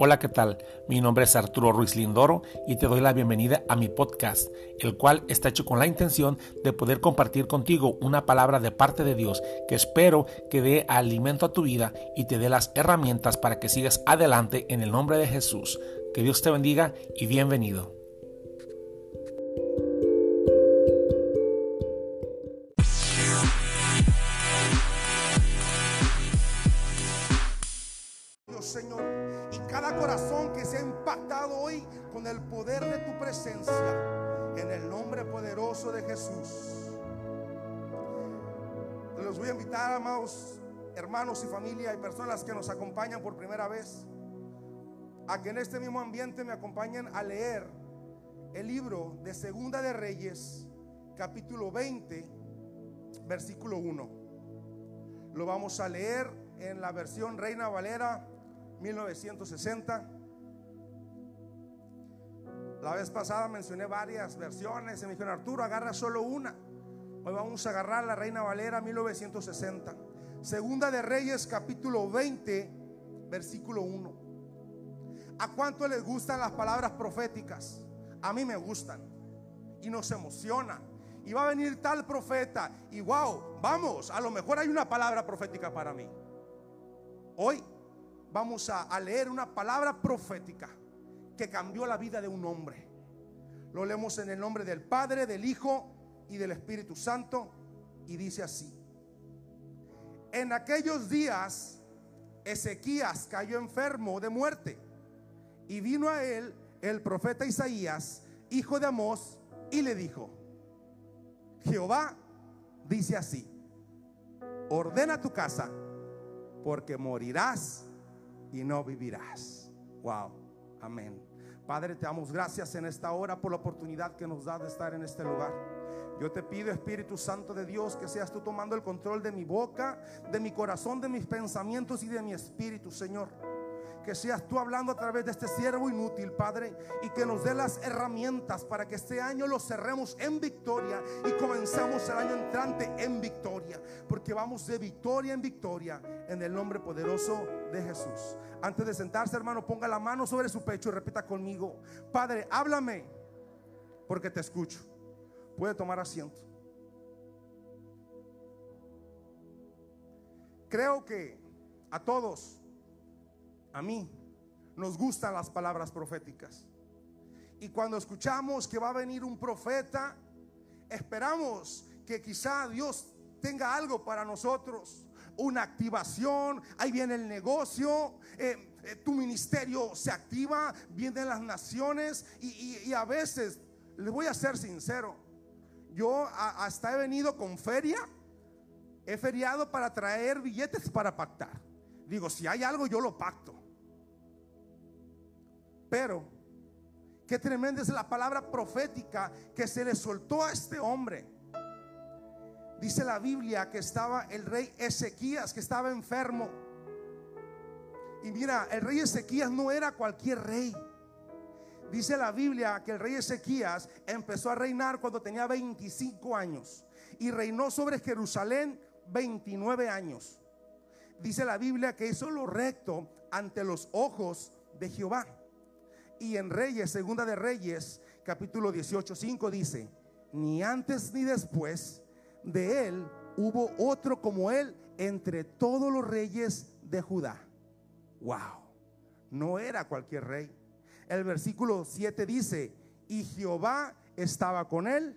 Hola, ¿qué tal? Mi nombre es Arturo Ruiz Lindoro y te doy la bienvenida a mi podcast, el cual está hecho con la intención de poder compartir contigo una palabra de parte de Dios que espero que dé alimento a tu vida y te dé las herramientas para que sigas adelante en el nombre de Jesús. Que Dios te bendiga y bienvenido. A que en este mismo ambiente me acompañen a leer el libro de Segunda de Reyes, capítulo 20, versículo 1. Lo vamos a leer en la versión Reina Valera 1960. La vez pasada mencioné varias versiones. Y me dijeron, Arturo, agarra solo una. Hoy vamos a agarrar la Reina Valera 1960. Segunda de Reyes, capítulo 20, versículo 1. ¿A cuánto les gustan las palabras proféticas? A mí me gustan. Y nos emociona. Y va a venir tal profeta. Y wow, vamos, a lo mejor hay una palabra profética para mí. Hoy vamos a, a leer una palabra profética que cambió la vida de un hombre. Lo leemos en el nombre del Padre, del Hijo y del Espíritu Santo y dice así. En aquellos días Ezequías cayó enfermo de muerte y vino a él el profeta Isaías, hijo de Amós, y le dijo, Jehová dice así, ordena tu casa porque morirás y no vivirás. Wow, amén. Padre, te damos gracias en esta hora por la oportunidad que nos da de estar en este lugar. Yo te pido, Espíritu Santo de Dios, que seas tú tomando el control de mi boca, de mi corazón, de mis pensamientos y de mi espíritu, Señor. Que seas tú hablando a través de este siervo inútil, Padre, y que nos dé las herramientas para que este año lo cerremos en victoria y comenzamos el año entrante en victoria, porque vamos de victoria en victoria en el nombre poderoso de Jesús. Antes de sentarse, hermano, ponga la mano sobre su pecho y repita conmigo, Padre, háblame, porque te escucho. Puede tomar asiento. Creo que a todos, a mí, nos gustan las palabras proféticas. Y cuando escuchamos que va a venir un profeta, esperamos que quizá Dios tenga algo para nosotros una activación, ahí viene el negocio, eh, eh, tu ministerio se activa, vienen las naciones y, a veces, le voy a ser sincero, yo hasta he venido con feria, he feriado para traer billetes para pactar. Digo, si hay algo yo lo pacto. Pero, qué tremenda es la palabra profética que se le soltó a este hombre Dice la Biblia que estaba el rey Ezequías, que estaba enfermo. Y mira, el rey Ezequías no era cualquier rey. Dice la Biblia que el rey Ezequías empezó a reinar cuando tenía 25 años y reinó sobre Jerusalén 29 años. Dice la Biblia que hizo lo recto ante los ojos de Jehová. Y en Reyes, segunda de Reyes, capítulo 18, 5 dice, ni antes ni después de él hubo otro como él entre todos los reyes de Judá. Wow, no era cualquier rey. El versículo 7 dice, y Jehová estaba con él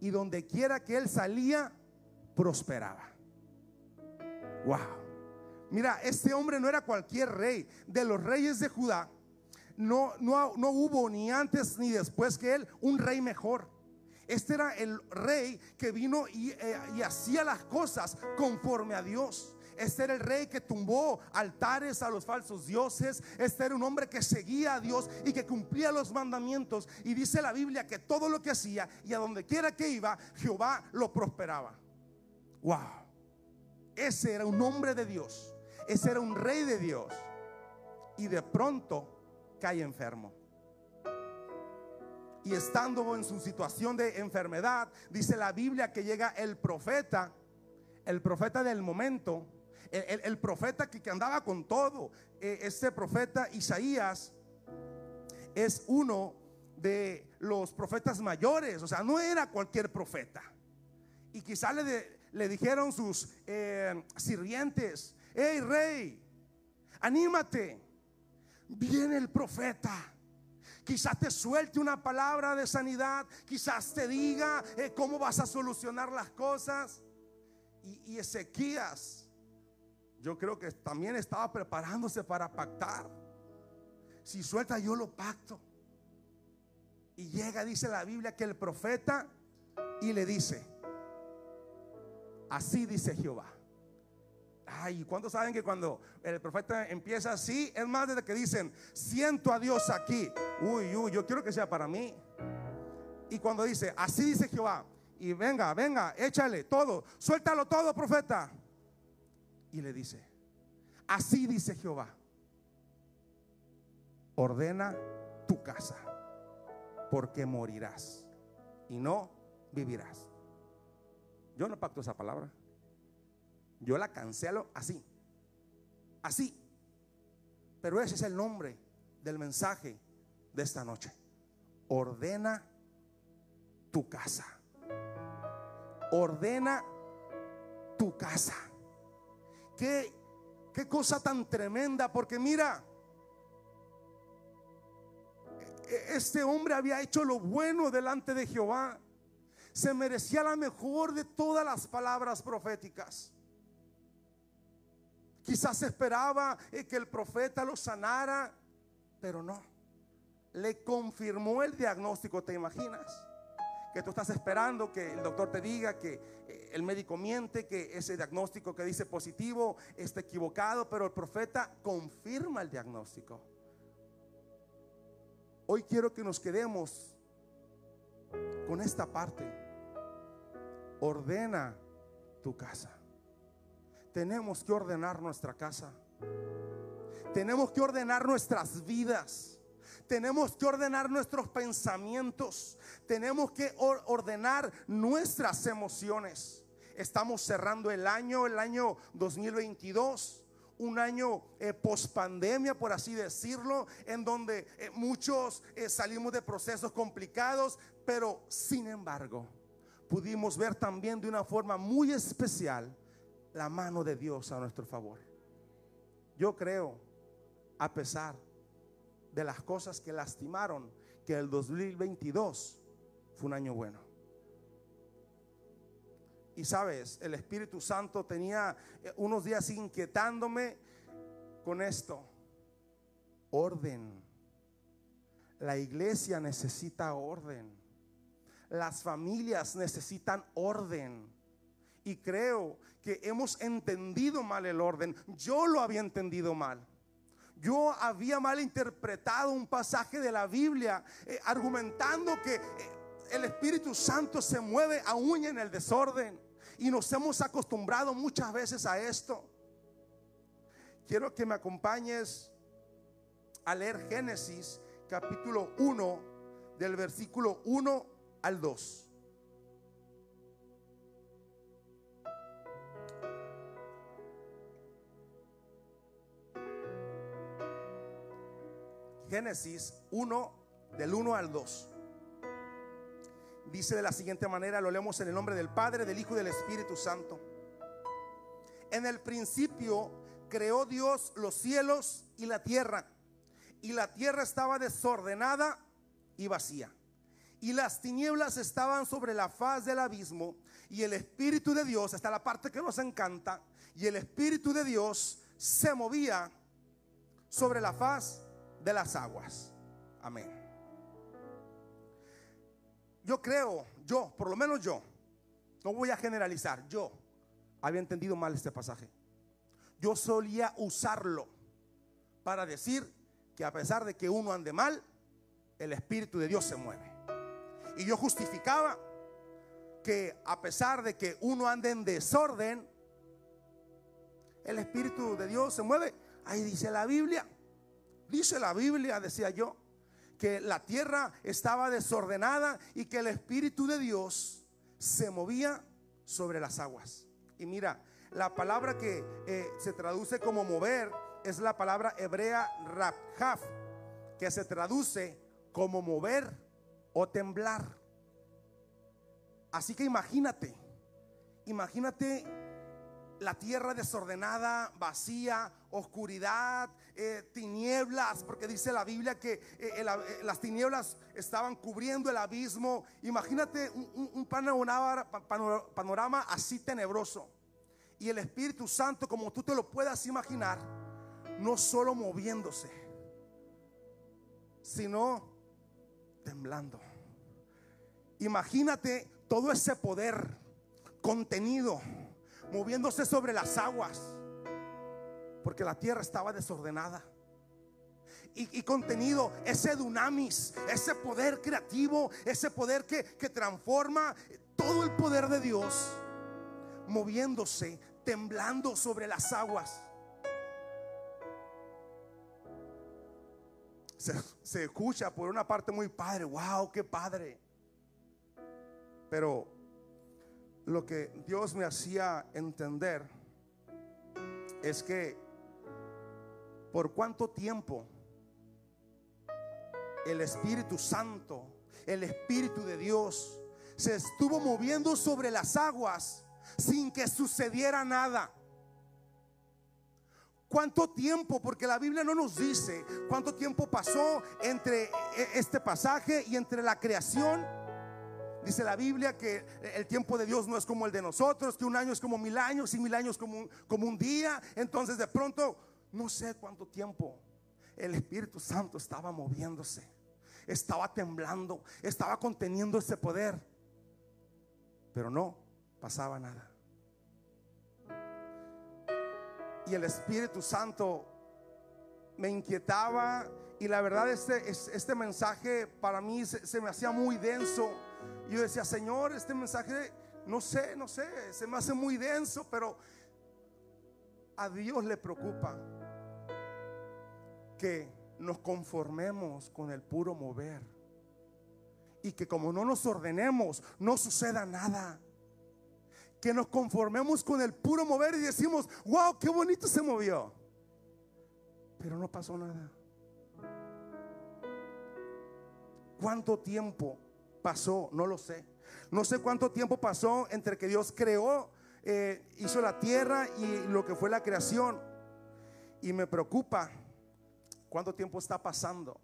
y donde quiera que él salía, prosperaba. Wow. Mira, este hombre no era cualquier rey. De los reyes de Judá, no, no, no hubo ni antes ni después que él un rey mejor. Este era el rey que vino eh, y, hacía las cosas conforme a Dios. Este era el rey que tumbó altares a los falsos dioses. Este era un hombre que seguía a Dios y que cumplía los mandamientos. Y dice la Biblia que todo lo que hacía y a donde quiera que iba, Jehová lo prosperaba. Wow. Ese era un hombre de Dios. Ese era un rey de Dios. Y de pronto cae enfermo y estando en su situación de enfermedad, dice la Biblia que llega el profeta, el profeta del momento, El, profeta que, andaba con todo. Eh, este profeta Isaías es uno de los profetas mayores. O sea, no era cualquier profeta. Y quizá le, le dijeron sus eh, sirvientes, hey rey, anímate, viene el profeta. Quizás te suelte una palabra de sanidad, quizás te diga eh, cómo vas a solucionar las cosas. Y, y Ezequías, yo creo que también estaba preparándose para pactar. Si suelta, yo lo pacto. Y llega, dice la Biblia, que el profeta y le dice, Así dice Jehová. Ay, ¿cuántos saben que cuando el profeta empieza así, es más desde que dicen, siento a Dios aquí? Uy, uy, yo quiero que sea para mí. Y cuando dice, así dice Jehová, y venga, venga, échale todo, suéltalo todo, profeta. Y le dice, así dice Jehová, ordena tu casa, porque morirás y no vivirás. Yo no pacto esa palabra. Yo la cancelo así. Así. Pero ese es el nombre del mensaje de esta noche. Ordena tu casa. Ordena tu casa. Qué, qué cosa tan tremenda, porque mira, e, este hombre había hecho lo bueno delante de Jehová se merecía la mejor de todas las palabras proféticas. Quizás esperaba eh, que el profeta lo sanara, pero no. Le confirmó el diagnóstico, ¿te imaginas? Que tú estás esperando que el doctor te diga que eh, el médico miente, que ese diagnóstico que dice positivo está equivocado, pero el profeta confirma el diagnóstico. Hoy quiero que nos quedemos con esta parte ordena tu casa. Tenemos que ordenar nuestra casa. Tenemos que ordenar nuestras vidas. Tenemos que ordenar nuestros pensamientos. Tenemos que ordenar nuestras emociones. Estamos cerrando el año, el año 2022 un año eh, post pandemia, por así decirlo, en donde eh, muchos eh, salimos de procesos complicados, pero sin embargo, pudimos ver también de una forma muy especial la mano de Dios a nuestro favor. Yo creo, a pesar de las cosas que lastimaron, que el 2022 fue un año bueno. Y sabes, el Espíritu Santo tenía eh, unos días inquietándome con esto. Orden. La iglesia necesita orden. Las familias necesitan orden. Y creo que hemos entendido mal el orden. Yo lo había entendido mal. Yo había mal interpretado un pasaje de la Biblia eh, argumentando que eh, el Espíritu Santo se mueve aún en el desorden. Y nos hemos acostumbrado muchas veces a esto. Quiero que me acompañes a leer Génesis capítulo 1 del versículo 1 al 2. Génesis 1 del 1 al 2. Dice de la siguiente manera, lo leemos en el nombre del Padre, del Hijo y del Espíritu Santo. En el principio creó Dios los cielos y la tierra, y la tierra estaba desordenada y vacía y las tinieblas estaban sobre la faz del abismo y el Espíritu de Dios, hasta la parte que nos encanta, y el Espíritu de Dios se movía sobre la faz de las aguas. Amén. Yo creo, yo, por lo menos yo, no voy a generalizar, yo había entendido mal este pasaje. Yo solía usarlo para decir que a pesar de que uno ande mal, el Espíritu de Dios se mueve. Y yo justificaba que a pesar de que uno ande en desorden, el Espíritu de Dios se mueve. Ahí dice la Biblia. Dice la Biblia, decía yo, que la tierra estaba desordenada y que el Espíritu de Dios se movía sobre las aguas. Y mira, la palabra que eh, se traduce como mover es la palabra hebrea rabhaf, que se traduce como mover o temblar. Así que imagínate, imagínate la tierra desordenada, vacía, oscuridad, eh, tinieblas, porque dice la Biblia que eh, las tinieblas estaban cubriendo el abismo. Imagínate un, panorama así tenebroso. Y el Espíritu Santo, como tú te lo puedas imaginar, no solo moviéndose, sino temblando. Imagínate todo ese poder contenido moviéndose sobre las aguas, porque la tierra estaba desordenada. Y, contenido, ese dunamis, ese poder creativo, ese poder que, que transforma todo el poder de Dios, moviéndose, temblando sobre las aguas. se, escucha por una parte muy padre, wow, qué padre. Pero lo que Dios me hacía entender es que por cuánto tiempo el Espíritu Santo, el Espíritu de Dios, se estuvo moviendo sobre las aguas sin que sucediera nada. ¿Cuánto tiempo? Porque la Biblia no nos dice cuánto tiempo pasó entre e, este pasaje y entre la creación. Dice la Biblia que el tiempo de Dios no es como el de nosotros, que un año es como mil años y mil años como un, día. Entonces de pronto, no sé cuánto tiempo el Espíritu Santo estaba moviéndose, estaba temblando, estaba conteniendo ese poder. Pero no pasaba nada. y el Espíritu Santo me inquietaba y la verdad este, este mensaje para mí se, me hacía muy denso. Yo decía, Señor, este mensaje, no sé, no sé, se me hace muy denso, pero a Dios le preocupa que nos conformemos con el puro mover y que como no nos ordenemos, no suceda nada que nos conformemos con el puro mover y decimos, wow, qué bonito se movió. Pero no pasó nada. ¿Cuánto tiempo pasó? No lo sé. No sé cuánto tiempo pasó entre que Dios creó, eh, hizo la tierra y lo que fue la creación. Y me preocupa cuánto tiempo está pasando.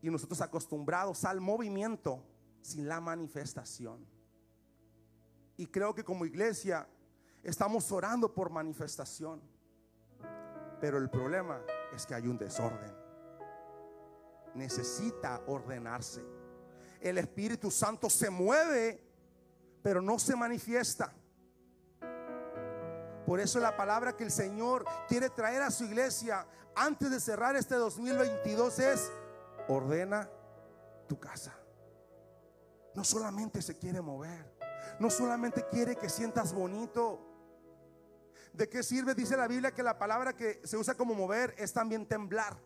Y nosotros acostumbrados al movimiento sin la manifestación. Y creo que como iglesia estamos orando por manifestación. Pero el problema es que hay un desorden. Necesita ordenarse. El Espíritu Santo se mueve, pero no se manifiesta. Por eso la palabra que el Señor quiere traer a su iglesia antes de cerrar este 2022 es, ordena tu casa. No solamente se quiere mover, no solamente quiere que sientas bonito. ¿De qué sirve? Dice la Biblia que la palabra que se usa como mover es también temblar.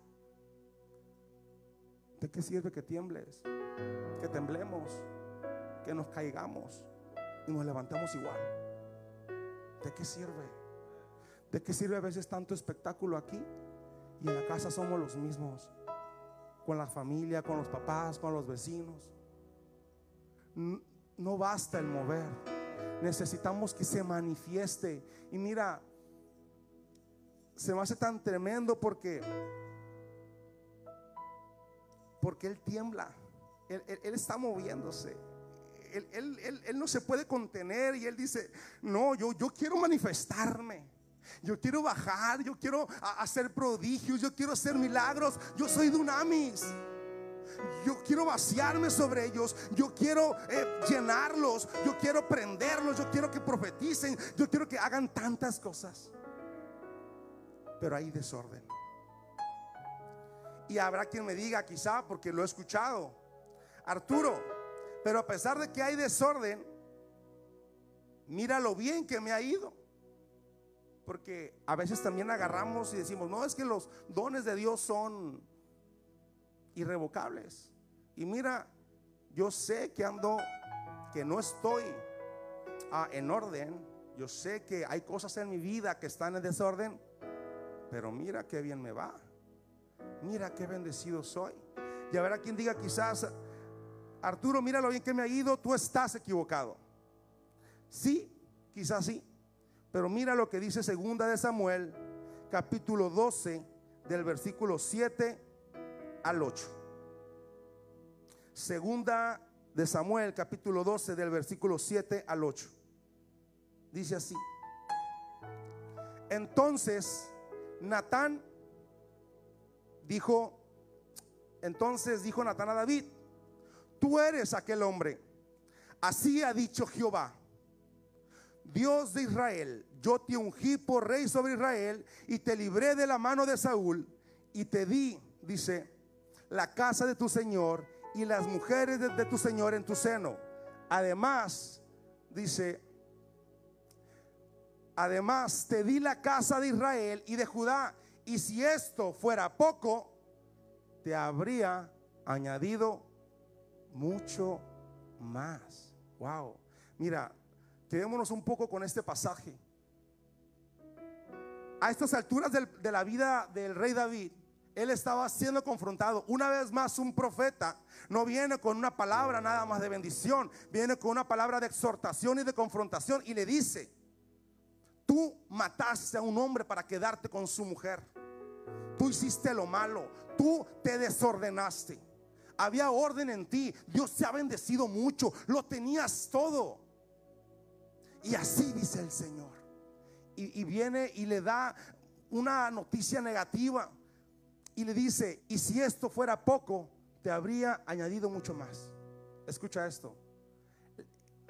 ¿De qué sirve que tiembles? Que temblemos, que nos caigamos y nos levantemos igual. ¿De qué sirve? ¿De qué sirve a veces tanto espectáculo aquí y en la casa somos los mismos? Con la familia, con los papás, con los vecinos no basta el mover. Necesitamos que se manifieste. Y mira, se me hace tan tremendo porque porque él tiembla. Él, está moviéndose. Él, no se puede contener y él dice, no, yo, quiero manifestarme. Yo quiero bajar, yo quiero hacer prodigios, yo quiero hacer milagros. Yo soy Dunamis yo quiero vaciarme sobre ellos, yo quiero eh, llenarlos, yo quiero prenderlos, yo quiero que profeticen, yo quiero que hagan tantas cosas. Pero hay desorden. Y habrá quien me diga, quizá porque lo he escuchado, Arturo, pero a pesar de que hay desorden, mira lo bien que me ha ido. Porque a veces también agarramos y decimos, no, es que los dones de Dios son irrevocables. Y mira, yo sé que ando, que no estoy ah, en orden, Yo sé que hay cosas en mi vida que están en desorden, pero mira qué bien me va. Mira qué bendecido soy. Y a quien diga quizás, Arturo, mira lo bien que me ha ido, tú estás equivocado. Sí, quizás sí. Pero mira lo que dice segunda de Samuel, capítulo 12, del versículo 7 al 8. Segunda de Samuel, capítulo 12, del versículo 7 al 8. Dice así. Entonces, Natán dijo, entonces dijo Natán a David, tú eres aquel hombre. Así ha dicho Jehová, Dios de Israel, yo te ungí por rey sobre Israel y te libré de la mano de Saúl y te di, dice, la casa de tu Señor y las mujeres de, de tu Señor en tu seno. Además, dice, además te di la casa de Israel y de Judá. Y si esto fuera poco, te habría añadido mucho más. Wow. Mira, quedémonos un poco con este pasaje. A estas alturas de la vida del rey David, él estaba siendo confrontado. Una vez más, un profeta no viene con una palabra nada más de bendición, viene con una palabra de exhortación y de confrontación y le dice, tú mataste a un hombre para quedarte con su mujer. Hiciste lo malo, tú te desordenaste. Había orden en ti, Dios te ha bendecido mucho, lo tenías todo. Y así dice el Señor. Y, y viene y le da una noticia negativa y le dice, y si esto fuera poco, te habría añadido mucho más. Escucha esto.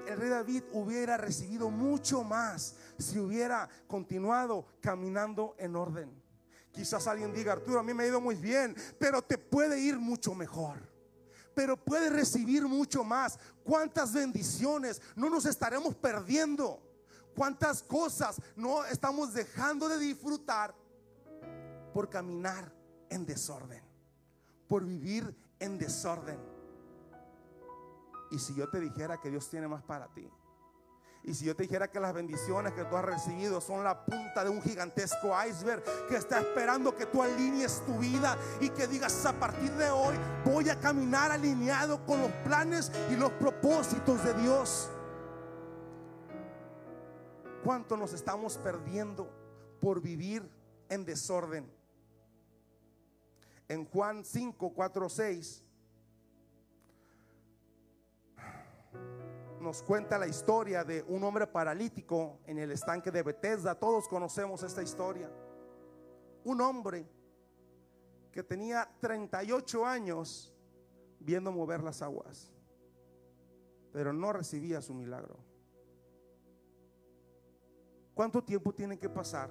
El rey David hubiera recibido mucho más si hubiera continuado caminando en orden. Quizás alguien diga, Arturo, a mí me ha ido muy bien, pero te puede ir mucho mejor. Pero puede recibir mucho más. ¿Cuántas bendiciones no nos estaremos perdiendo? ¿Cuántas cosas no estamos dejando de disfrutar por caminar en desorden, por vivir en desorden. Y si yo te dijera que Dios tiene más para ti, y si yo te dijera que las bendiciones que tú has recibido son la punta de un gigantesco iceberg que está esperando que tú alinees tu vida y que digas a partir de hoy voy a caminar alineado con los planes y los propósitos de Dios. ¿Cuánto nos estamos perdiendo por vivir en desorden? en Juan 5, 4, 6, nos cuenta la historia de un hombre paralítico en el estanque de Bethesda. Todos conocemos esta historia. Un hombre que tenía 38 años viendo mover las aguas, pero no recibía su milagro. ¿Cuánto tiempo tiene que pasar?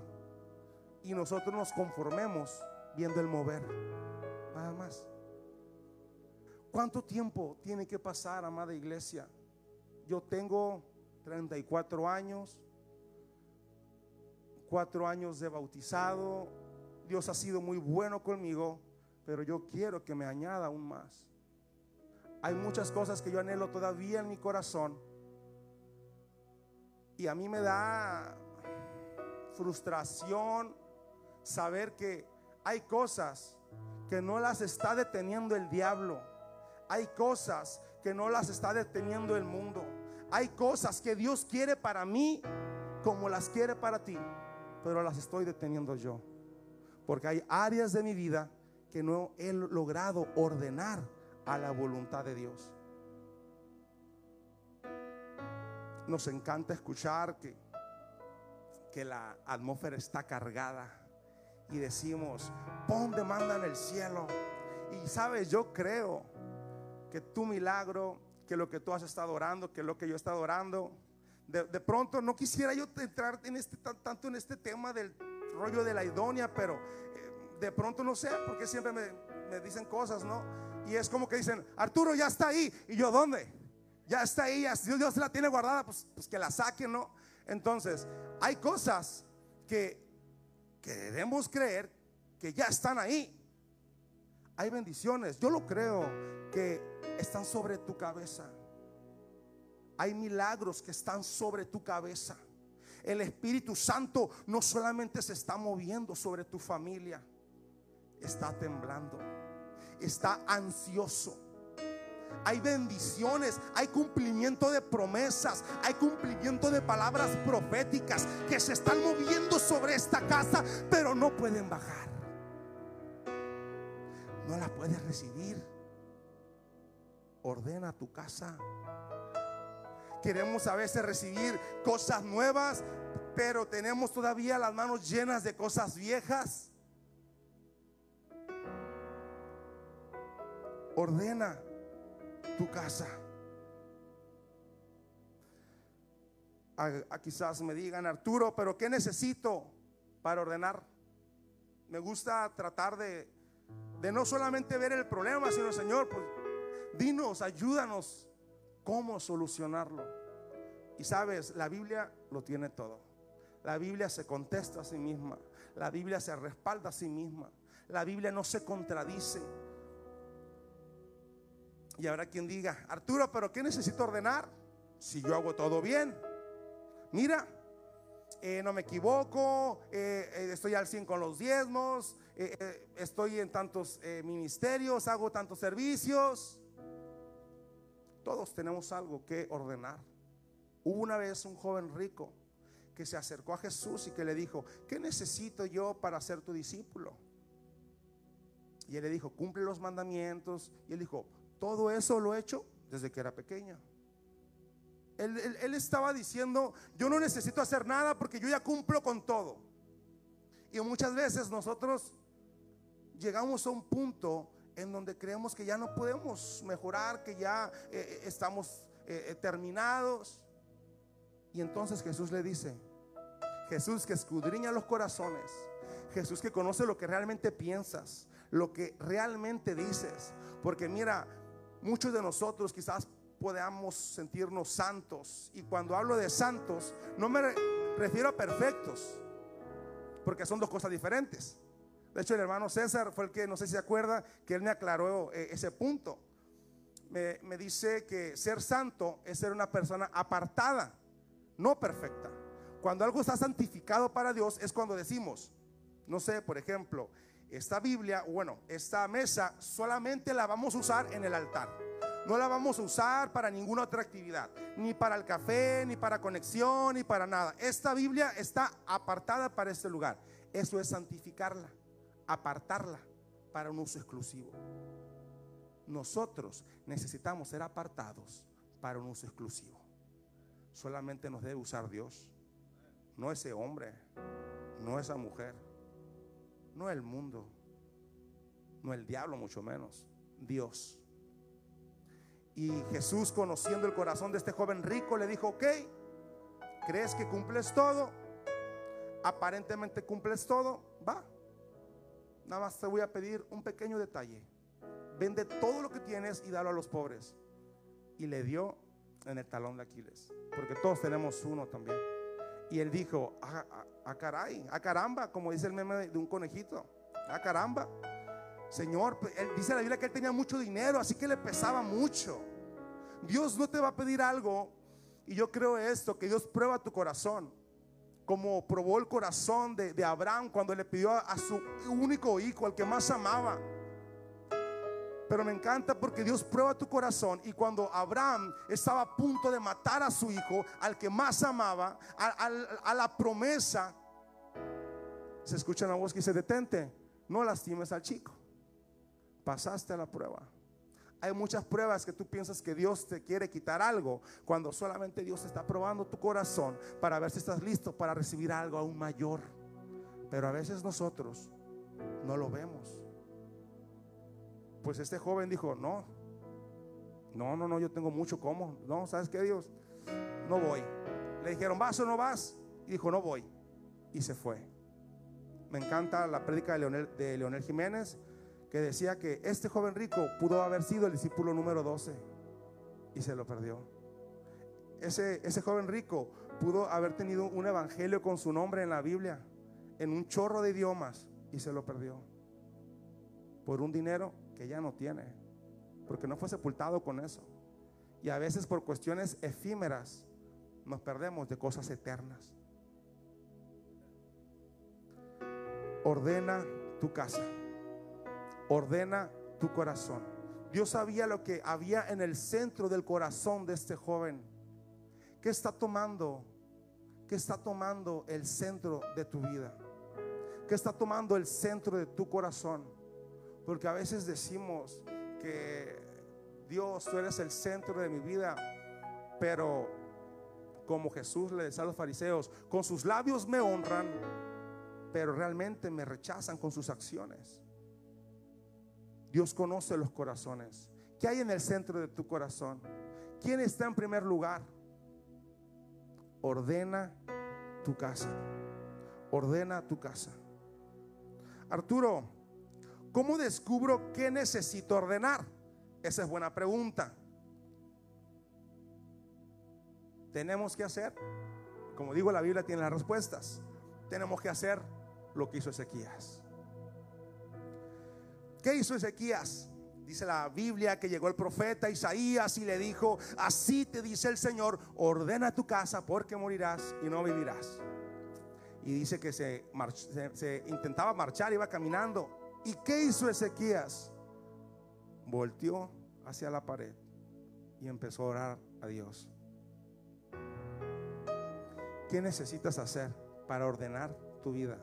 Y nosotros nos conformemos viendo el mover. Nada más. ¿Cuánto tiempo tiene que pasar, amada iglesia? Yo tengo 34 años, cuatro años de bautizado. Dios ha sido muy bueno conmigo, pero yo quiero que me añada aún más. Hay muchas cosas que yo anhelo todavía en mi corazón. Y a mí me da frustración saber que hay cosas que no las está deteniendo el diablo. Hay cosas que no las está deteniendo el mundo. Hay cosas que Dios quiere para mí como las quiere para ti, pero las estoy deteniendo yo. Porque hay áreas de mi vida que no he logrado ordenar a la voluntad de Dios. Nos encanta escuchar que, que la atmósfera está cargada y decimos, pon demanda en el cielo. Y sabes, yo creo que tu milagro, que lo que tú has estado orando, que lo que yo he estado orando, de, pronto no quisiera yo entrar en este, tanto en este tema del rollo de la idónea, pero eh, de pronto no sé, porque siempre me, me dicen cosas, ¿no? Y es como que dicen, Arturo ya está ahí. Y yo, ¿dónde? Ya está ahí, ya, Dios la tiene guardada, pues, pues que la saquen, ¿no? Entonces, hay cosas que que debemos creer que ya están ahí. Hay bendiciones, yo lo creo que están sobre tu cabeza. Hay milagros que están sobre tu cabeza. El Espíritu Santo no solamente se está moviendo sobre tu familia, está temblando, está ansioso. Hay bendiciones, hay cumplimiento de promesas, hay cumplimiento de palabras proféticas que se están moviendo sobre esta casa, pero no pueden bajar. No la puedes recibir. Ordena tu casa. Queremos a veces recibir cosas nuevas, pero tenemos todavía las manos llenas de cosas viejas. Ordena tu casa. A, quizás me digan, Arturo, pero ¿qué necesito para ordenar? Me gusta tratar de, de no solamente ver el problema, sino, Señor, pues dinos, ayúdanos cómo solucionarlo. Y sabes, la Biblia lo tiene todo. La Biblia se contesta a sí misma. La Biblia se respalda a sí misma. La Biblia no se contradice. Y habrá quien diga, Arturo, pero ¿qué necesito ordenar? Si yo hago todo bien. Mira, eh, no me equivoco, eh, eh, estoy al 100 con los diezmos, estoy en tantos ministerios, hago tantos servicios. Todos tenemos algo que ordenar. Hubo una vez un joven rico que se acercó a Jesús y que le dijo, ¿qué necesito yo para ser tu discípulo? Y él le dijo, cumple los mandamientos. Y él dijo, todo eso lo he hecho desde que era pequeña. Él, estaba diciendo, yo no necesito hacer nada porque yo ya cumplo con todo. Y muchas veces nosotros llegamos a un punto en donde creemos que ya no podemos mejorar, que ya eh, eh, estamos eh, terminados. Y entonces Jesús le dice, Jesús que escudriña los corazones, Jesús que conoce lo que realmente piensas, lo que realmente dices. Porque mira, muchos de nosotros quizás podamos sentirnos santos. Y cuando hablo de santos, no me refiero a perfectos, porque son dos cosas diferentes. De hecho, el hermano César fue el que, no sé si se acuerda, que él me aclaró eh, ese punto. Me, me dice que ser santo es ser una persona apartada, no perfecta. Cuando algo está santificado para Dios es cuando decimos, no sé, por ejemplo, esta Biblia, bueno, esta mesa solamente la vamos a usar en el altar. No la vamos a usar para ninguna otra actividad, ni para el café, ni para conexión, ni para nada. Esta Biblia está apartada para este lugar. Eso es santificarla, apartarla para un uso exclusivo. Nosotros necesitamos ser apartados para un uso exclusivo. Solamente nos debe usar Dios, no ese hombre, no esa mujer no el mundo, no el diablo mucho menos, Dios. Y Jesús, conociendo el corazón de este joven rico, le dijo, ok, ¿crees que cumples todo? Aparentemente cumples todo, va. Nada más te voy a pedir un pequeño detalle. Vende todo lo que tienes y dalo a los pobres. Y le dio en el talón de Aquiles, porque todos tenemos uno también. Y él dijo, a, a, caray, a caramba, como dice el meme de, un conejito, a caramba. Señor, él dice la Biblia que él tenía mucho dinero, así que le pesaba mucho. Dios no te va a pedir algo, y yo creo esto, que Dios prueba tu corazón, como probó el corazón de, de Abraham cuando le pidió a su único hijo, al que más amaba. Pero me encanta porque Dios prueba tu corazón y cuando Abraham estaba a punto de matar a su hijo, al que más amaba, a, la promesa, se escucha una voz que dice, detente, no lastimes al chico. Pasaste la prueba. Hay muchas pruebas que tú piensas que Dios te quiere quitar algo, cuando solamente Dios está probando tu corazón para ver si estás listo para recibir algo aún mayor. Pero a veces nosotros no lo vemos. Pues este joven dijo, no, no, no, no, yo tengo mucho como. No, ¿sabes qué, Dios? No voy. Le dijeron, ¿vas o no vas? Y dijo, no voy. Y se fue. Me encanta la prédica de Leonel, de Leonel Jiménez, que decía que este joven rico pudo haber sido el discípulo número 12 y se lo perdió. Ese, ese joven rico pudo haber tenido un evangelio con su nombre en la Biblia, en un chorro de idiomas y se lo perdió. Por un dinero que ya no tiene, porque no fue sepultado con eso. Y a veces por cuestiones efímeras nos perdemos de cosas eternas. Ordena tu casa ordena tu corazón. Dios sabía lo que había en el centro del corazón de este joven. ¿Qué está tomando? ¿Qué está tomando el centro de tu vida? ¿Qué está tomando el centro de tu corazón? Porque a veces decimos que Dios, tú eres el centro de mi vida, pero como Jesús le decía a los fariseos, con sus labios me honran, pero realmente me rechazan con sus acciones. Dios conoce los corazones. ¿Qué hay en el centro de tu corazón? ¿Quién está en primer lugar? Ordena tu casa. Ordena tu casa. Arturo, ¿cómo descubro qué necesito ordenar? Esa es buena pregunta. Tenemos que hacer, como digo, la Biblia tiene las respuestas. Tenemos que hacer lo que hizo Ezequías. ¿Qué hizo Ezequías? Dice la Biblia que llegó el profeta Isaías y le dijo, así te dice el Señor, ordena tu casa porque morirás y no vivirás. Y dice que se, intentaba marchar, iba caminando. ¿Y qué hizo Ezequías? Volteó hacia la pared y empezó a orar a Dios. ¿Qué necesitas hacer para ordenar tu vida?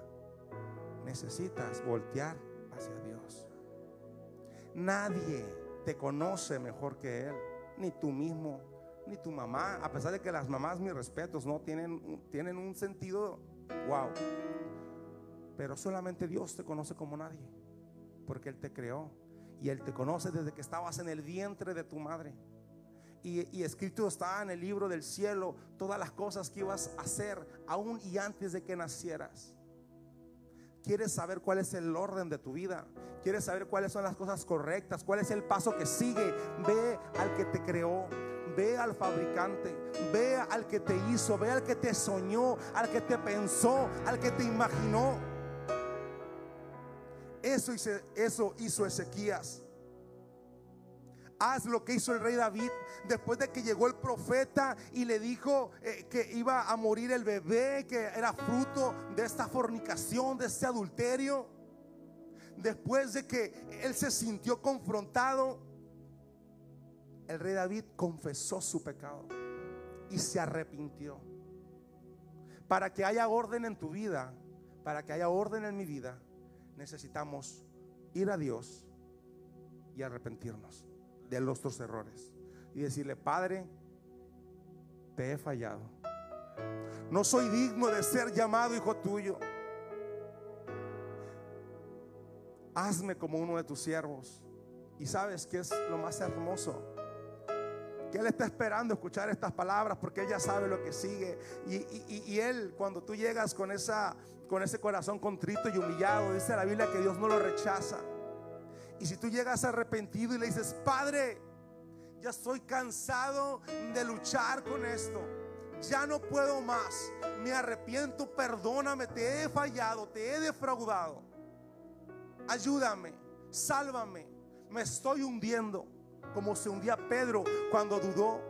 Necesitas voltear. Nadie te conoce mejor que Él, ni tú mismo, ni tu mamá, a pesar de que las mamás, mis respetos, no tienen, tienen un sentido, wow. Pero solamente Dios te conoce como nadie, porque Él te creó y Él te conoce desde que estabas en el vientre de tu madre. Y, escrito está en el libro del cielo todas las cosas que ibas a hacer aún y antes de que nacieras. ¿Quieres saber cuál es el orden de tu vida? ¿Quieres saber cuáles son las cosas correctas? ¿Cuál es el paso que sigue? Ve al que te creó. Ve al fabricante, ve al que te hizo, ve al que te soñó, al que te pensó, al que te imaginó. Eso hizo, eso Ezequías haz lo que hizo el rey David después de que llegó el profeta y le dijo eh, que iba a morir el bebé, que era fruto de esta fornicación, de este adulterio. Después de que él se sintió confrontado, el rey David confesó su pecado y se arrepintió. Para que haya orden en tu vida, para que haya orden en mi vida, necesitamos ir a Dios y arrepentirnos de nuestros errores y decirle, Padre, te he fallado. No soy digno de ser llamado hijo tuyo. Hazme como uno de tus siervos. Y sabes que es lo más hermoso. Que Él está esperando escuchar estas palabras porque Él ya sabe lo que sigue. Y, y, Él, cuando tú llegas con, esa, con ese corazón contrito y humillado, dice la Biblia que Dios no lo rechaza. Y si tú llegas arrepentido y le dices, Padre, ya estoy cansado de luchar con esto. Ya no puedo más. Me arrepiento, perdóname, te he fallado, te he defraudado. Ayúdame, sálvame. Me estoy hundiendo como se hundía Pedro cuando dudó.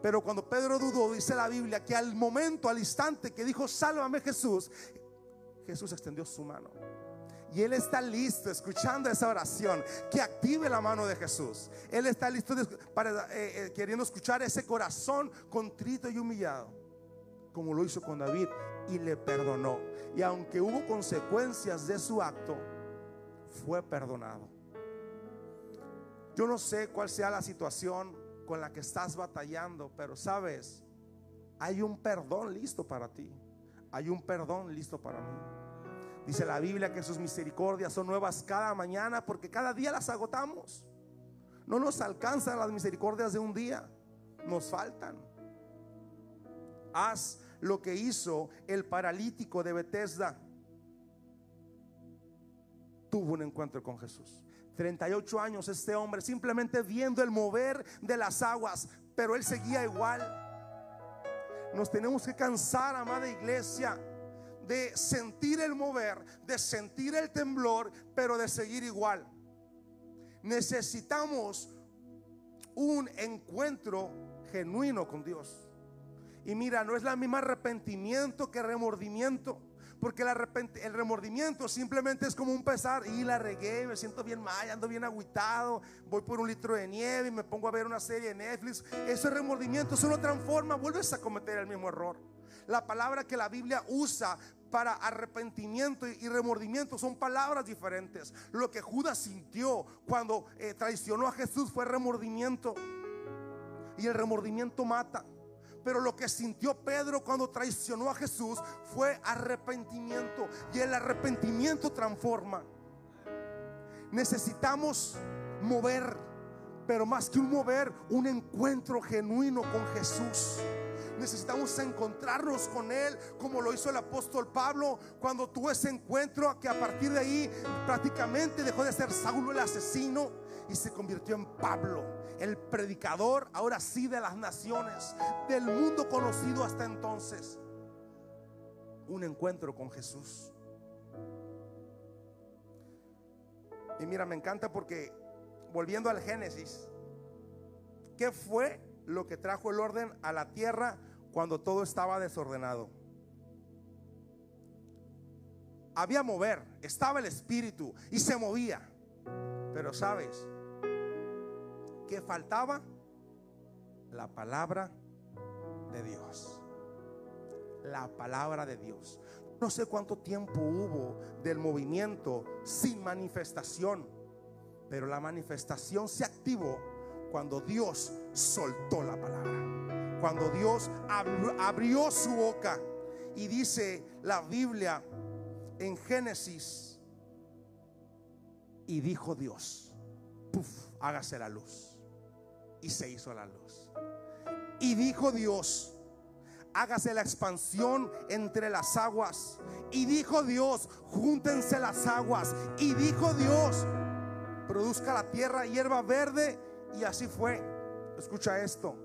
Pero cuando Pedro dudó, dice la Biblia que al momento, al instante que dijo, sálvame Jesús, Jesús extendió su mano y Él está listo escuchando esa oración que active la mano de Jesús. Él está listo para, eh, eh, queriendo escuchar ese corazón contrito y humillado, como lo hizo con David, y le perdonó. Y aunque hubo consecuencias de su acto, fue perdonado. Yo no sé cuál sea la situación con la que estás batallando, pero sabes, hay un perdón listo para ti. Hay un perdón listo para mí. Dice la Biblia que sus misericordias son nuevas cada mañana porque cada día las agotamos. No nos alcanzan las misericordias de un día, nos faltan. Haz lo que hizo el paralítico de Bethesda. Tuvo un encuentro con Jesús. 38 años este hombre simplemente viendo el mover de las aguas, pero él seguía igual. Nos tenemos que cansar, amada iglesia, de sentir el mover, de sentir el temblor, pero de seguir igual. Necesitamos un encuentro genuino con Dios. Y mira, no es la misma arrepentimiento que remordimiento. Porque el remordimiento simplemente es como un pesar. Y la regué, me siento bien mal, ando bien agüitado. Voy por un litro de nieve y me pongo a ver una serie de Netflix. Ese remordimiento solo transforma, vuelves a cometer el mismo error. La palabra que la Biblia usa para arrepentimiento y remordimiento son palabras diferentes. Lo que Judas sintió cuando eh, traicionó a Jesús fue remordimiento. Y el remordimiento mata. Pero lo que sintió Pedro cuando traicionó a Jesús fue arrepentimiento. Y el arrepentimiento transforma. Necesitamos mover, pero más que un mover, un encuentro genuino con Jesús. Necesitamos encontrarnos con Él como lo hizo el apóstol Pablo cuando tuvo ese encuentro que a partir de ahí prácticamente dejó de ser Saulo el asesino y se convirtió en Pablo, el predicador ahora sí de las naciones, del mundo conocido hasta entonces. Un encuentro con Jesús. Y mira, me encanta porque volviendo al Génesis, ¿qué fue lo que trajo el orden a la tierra cuando todo estaba desordenado? Había mover, estaba el espíritu y se movía. Pero sabes, que faltaba? La palabra de Dios. La palabra de Dios. No sé cuánto tiempo hubo del movimiento sin manifestación, pero la manifestación se activó cuando Dios soltó la palabra. Cuando Dios abrió su boca y dice la Biblia en Génesis, y dijo Dios, puf, hágase la luz y se hizo la luz. Y dijo Dios, hágase la expansión entre las aguas. Y dijo Dios, júntense las aguas. Y dijo Dios, produzca la tierra hierba verde. Y así fue. Escucha esto.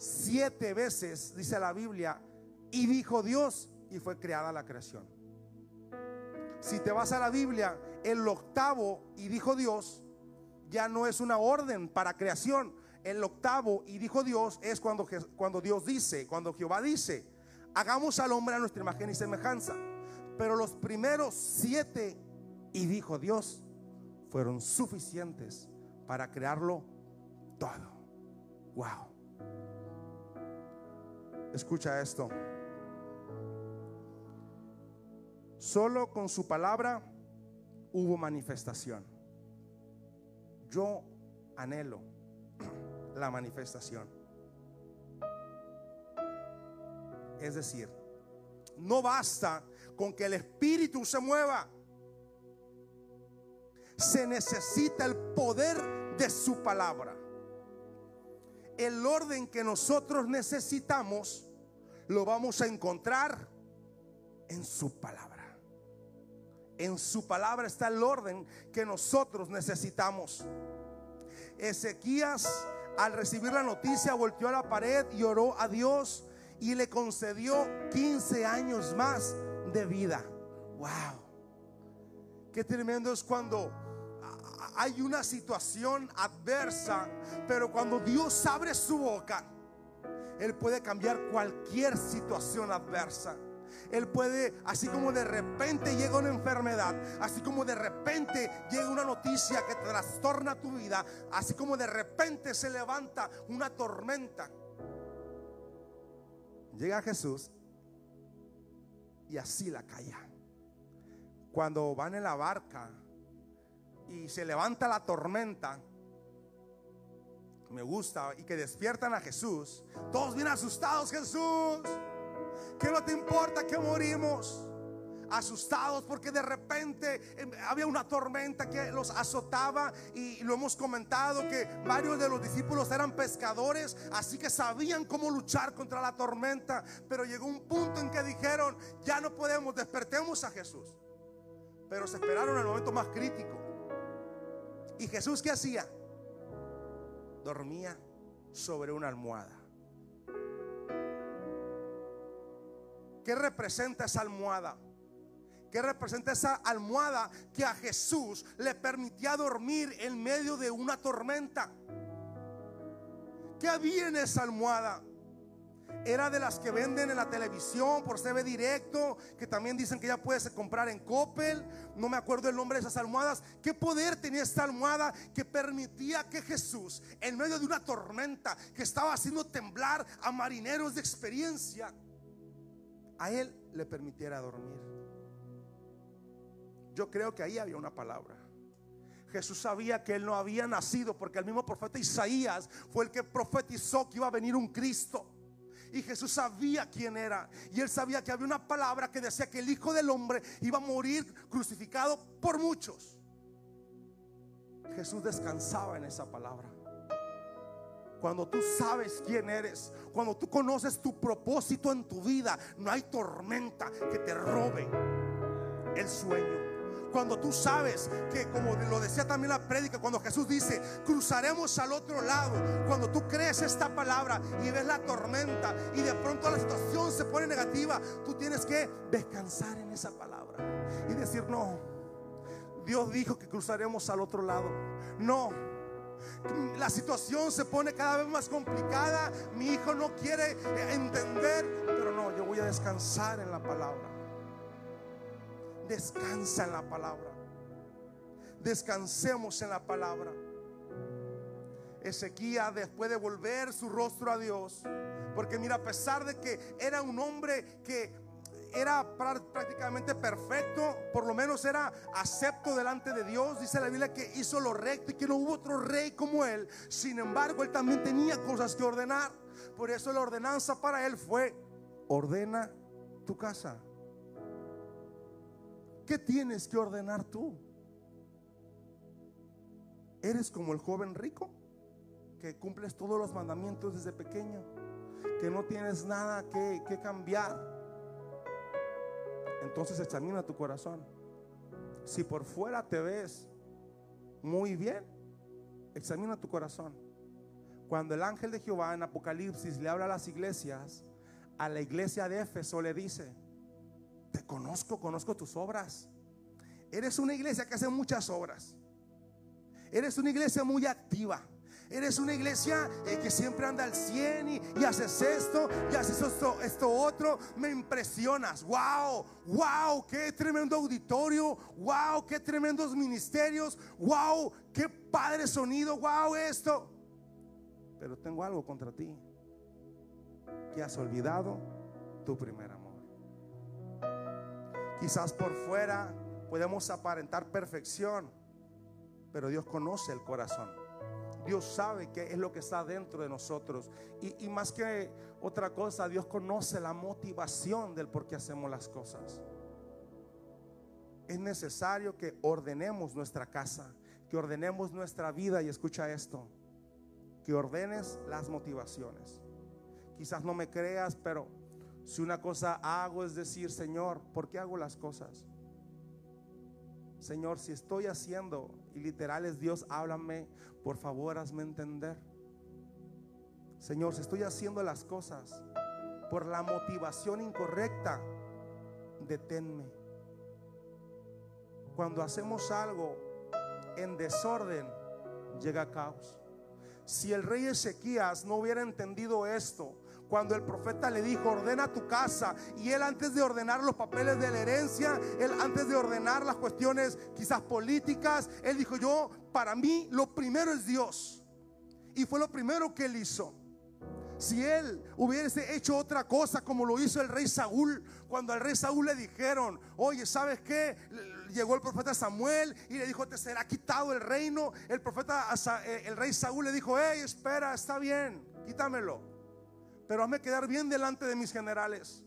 Siete veces, dice la Biblia, y dijo Dios, y fue creada la creación. Si te vas a la Biblia, el octavo, y dijo Dios, ya no es una orden para creación, el octavo, y dijo Dios, es cuando, cuando Dios dice, cuando Jehová dice, hagamos al hombre a nuestra imagen y semejanza. Pero los primeros siete, y dijo Dios, fueron suficientes para crearlo todo. Wow. Escucha esto. Solo con su palabra hubo manifestación. Yo anhelo la manifestación. Es decir, no basta con que el Espíritu se mueva. Se necesita el poder de su palabra. El orden que nosotros necesitamos lo vamos a encontrar en su palabra. En su palabra está el orden que nosotros necesitamos. Ezequías al recibir la noticia volteó a la pared y oró a Dios y le concedió 15 años más de vida. Wow. Qué tremendo es cuando hay una situación adversa, pero cuando Dios abre su boca, Él puede cambiar cualquier situación adversa. Él puede, así como de repente llega una enfermedad, así como de repente llega una noticia que trastorna tu vida, así como de repente se levanta una tormenta. Llega Jesús y así la calla. Cuando van en la barca y se levanta la tormenta, me gusta, y que despiertan a Jesús, todos bien asustados, Jesús que no te importa que morimos asustados porque de repente em, había una tormenta que los azotaba y lo hemos comentado que varios de los discípulos eran pescadores, así que sabían cómo luchar contra la tormenta, pero llegó un punto en que dijeron, ya no podemos, despertemos a Jesús. Pero se esperaron el momento más crítico. ¿Y Jesús qué hacía? Dormía sobre una almohada. ¿Qué representa esa almohada? ¿Qué representa esa almohada que a Jesús le permitía dormir en medio de una tormenta? ¿Qué había en esa almohada? Era de las que venden en la televisión por CB directo, que también dicen que ya puedes comprar en Coppel. No me acuerdo el nombre de esas almohadas. ¿Qué poder tenía esta almohada que permitía que Jesús, en medio de una tormenta que estaba haciendo temblar a marineros de experiencia, a él le permitiera dormir? Yo creo que ahí había una palabra. Jesús sabía que él no había nacido porque el mismo profeta Isaías fue el que profetizó que iba a venir un Cristo. Y Jesús sabía quién era. Y él sabía que había una palabra que decía que el Hijo del Hombre iba a morir crucificado por muchos. Jesús descansaba en esa palabra. Cuando tú sabes quién eres, cuando tú conoces tu propósito en tu vida, no hay tormenta que te robe el sueño. Cuando tú sabes que, como lo decía también la prédica, cuando Jesús dice, cruzaremos al otro lado, cuando tú crees esta palabra y ves la tormenta y de pronto la situación se pone negativa, tú tienes que descansar en esa palabra y decir, no, Dios dijo que cruzaremos al otro lado. No, la situación se pone cada vez más complicada. Mi hijo no quiere entender, pero no, yo voy a descansar en la palabra. Descansa en la palabra. Descansemos en la palabra. Ezequiel después de volver su rostro a Dios, porque mira, a pesar de que era un hombre que era prácticamente perfecto, por lo menos era acepto delante de Dios. Dice la Biblia que hizo lo recto y que no hubo otro rey como él. Sin embargo, él también tenía cosas que ordenar. Por eso la ordenanza para él fue, ordena tu casa. ¿Qué tienes que ordenar tú? ¿Eres como el joven rico? Que cumples todos los mandamientos desde pequeño. Que no tienes nada que, cambiar. Entonces examina tu corazón. Si por fuera te ves muy bien, examina tu corazón. Cuando el ángel de Jehová en Apocalipsis le habla a las iglesias, a la iglesia de Éfeso le dice, te conozco, conozco tus obras. Eres una iglesia que hace muchas obras. Eres una iglesia muy activa. Eres una iglesia eh, que siempre anda al 100 y, haces esto y haces esto, esto otro. Me impresionas. Wow, wow, qué tremendo auditorio. Wow, qué tremendos ministerios. Wow, qué padre sonido. Wow, esto. Pero tengo algo contra ti. Que has olvidado tu primer amor. Quizás por fuera podemos aparentar perfección, pero Dios conoce el corazón. Dios sabe qué es lo que está dentro de nosotros. Y, más que otra cosa, Dios conoce la motivación del por qué hacemos las cosas. Es necesario que ordenemos nuestra casa, que ordenemos nuestra vida. Y escucha esto, que ordenes las motivaciones. Quizás no me creas, pero si una cosa hago es decir, Señor, ¿por qué hago las cosas? Señor, si estoy haciendo, y literal es Dios, háblame, por favor, hazme entender. Señor, si estoy haciendo las cosas por la motivación incorrecta, deténme. Cuando hacemos algo en desorden, llega caos. Si el rey Ezequías no hubiera entendido esto, cuando el profeta le dijo, ordena tu casa, y él antes de ordenar los papeles de la herencia, él antes de ordenar las cuestiones quizás políticas, él dijo, yo, para mí lo primero es Dios. Y fue lo primero que él hizo. Si él hubiese hecho otra cosa como lo hizo el rey Saúl, cuando al rey Saúl le dijeron, oye, ¿sabes qué? Llegó el profeta Samuel y le dijo, te será quitado el reino. El profeta, eh, el rey Saúl le dijo, hey, espera, está bien, quítamelo pero hazme quedar bien delante de mis generales.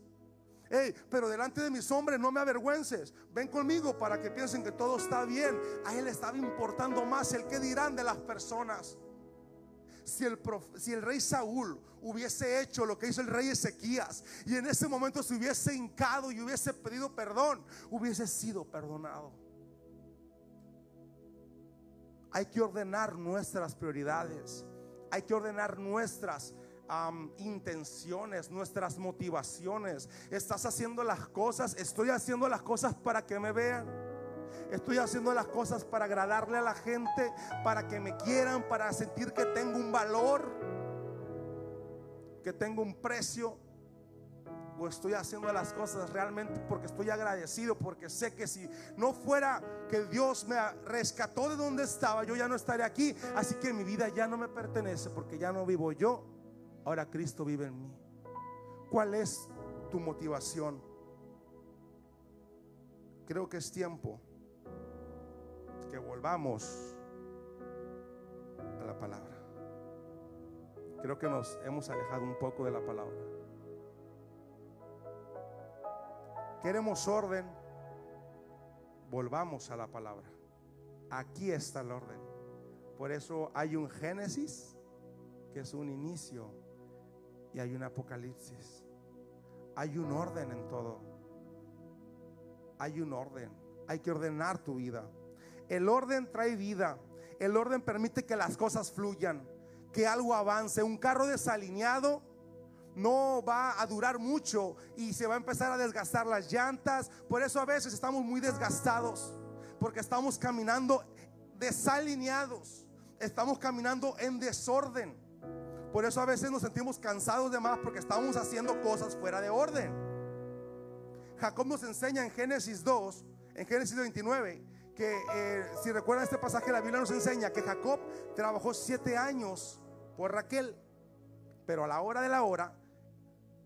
pero delante de mis hombres no me avergüences. Ven conmigo para que piensen que todo está bien. A él estaba importando más el que dirán de las personas. Si el, si el, rey Saúl hubiese hecho lo que hizo el rey Ezequías y en ese momento se hubiese hincado y hubiese pedido perdón, hubiese sido perdonado. Hay que ordenar nuestras prioridades. Hay que ordenar nuestras intenciones, nuestras motivaciones. Estás haciendo las cosas, estoy haciendo las cosas para que me vean. Estoy haciendo las cosas para agradarle a la gente, para que me quieran, para sentir que tengo un valor. que tengo un precio o estoy haciendo las cosas realmente porque estoy agradecido, porque sé que si no fuera que Dios me rescató de donde estaba, yo ya no estaría aquí. Así que mi vida ya no me pertenece porque ya no vivo yo, ahora Cristo vive en mí. ¿Cuál es tu motivación? Creo que es tiempo que volvamos a la palabra. Creo que nos hemos alejado un poco de la palabra. Queremos orden, volvamos a la palabra. Aquí está el orden. Por eso hay un Génesis, que es un inicio, y hay un Apocalipsis. Hay un orden en todo. Hay un orden. Hay que ordenar tu vida. El orden trae vida. El orden permite que las cosas fluyan, que algo avance. Un carro desalineado no va a durar mucho y se va a empezar a desgastar las llantas. Por eso a veces estamos muy desgastados, porque estamos caminando desalineados, estamos caminando en desorden. Por eso a veces nos sentimos cansados de más porque estamos haciendo cosas fuera de orden. Jacob nos enseña en Génesis 2, en Génesis 29, que eh, si recuerdan este pasaje, la Biblia nos enseña que Jacob trabajó siete años por Raquel, pero a la hora de la hora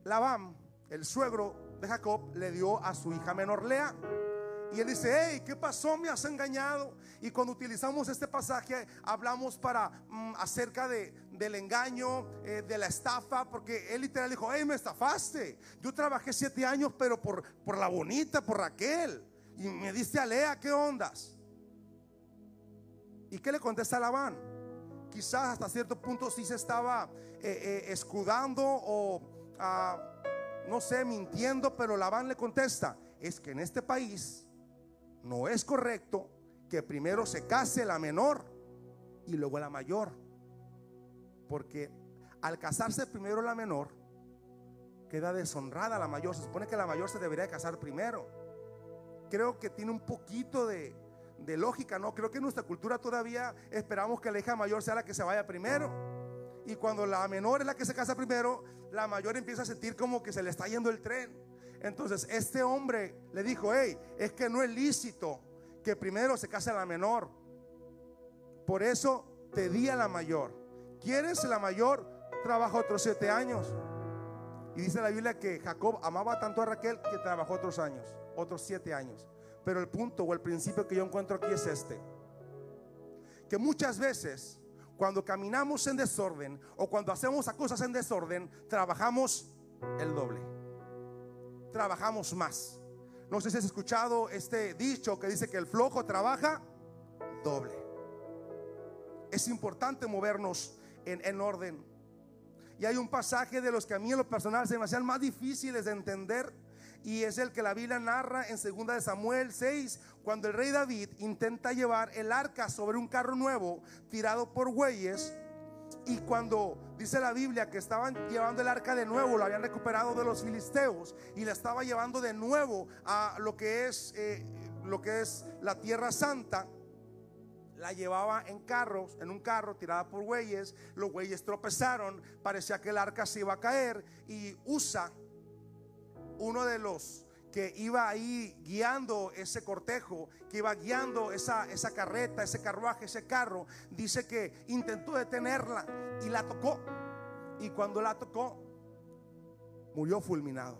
Labán, el suegro de Jacob, le dio a su hija menor Lea. Y él dice, hey, ¿qué pasó? Me has engañado. Y cuando utilizamos este pasaje, hablamos para mm, acerca de, del engaño, eh, de la estafa, porque él literal dijo, hey, me estafaste. Yo trabajé siete años, pero por, por la bonita, por Raquel. Y me diste a Lea, ¿qué ondas? ¿Y qué le contesta Labán? Quizás hasta cierto punto sí se estaba eh, eh, escudando o no sé, mintiendo, pero Labán le contesta, es que en este país no es correcto que primero se case la menor y luego la mayor. Porque al casarse primero la menor, queda deshonrada la mayor. Se supone que la mayor se debería casar primero. Creo que tiene un poquito de, de lógica, ¿no? Creo que en nuestra cultura todavía esperamos que la hija mayor sea la que se vaya primero. Y cuando la menor es la que se casa primero, la mayor empieza a sentir como que se le está yendo el tren. Entonces este hombre le dijo, hey, es que no es lícito que primero se case la menor. Por eso te di a la mayor. ¿Quieres la mayor? Trabaja otros siete años. Y dice la Biblia que Jacob amaba tanto a Raquel que trabajó otros años, otros siete años. Pero el punto o el principio que yo encuentro aquí es este. Que muchas veces cuando caminamos en desorden o cuando hacemos cosas en desorden, trabajamos el doble. Trabajamos más. No sé si has escuchado este dicho que dice que el flojo trabaja doble. Es importante movernos en, orden. Y hay un pasaje de los que a mí en lo personal se me hacían más difíciles de entender y es el que la Biblia narra en 2 de Samuel 6, cuando el rey David intenta llevar el arca sobre un carro nuevo tirado por bueyes y cuando dice la Biblia que estaban llevando el arca de nuevo, lo habían recuperado de los filisteos y la estaba llevando de nuevo a lo que es eh, lo que es la tierra santa, la llevaba en carros, en un carro tirada por bueyes, los bueyes tropezaron, parecía que el arca se iba a caer y Usa uno de los que iba ahí guiando ese cortejo, que iba guiando esa, esa carreta, ese carruaje, ese carro, dice que intentó detenerla y la tocó. Y cuando la tocó, murió fulminado.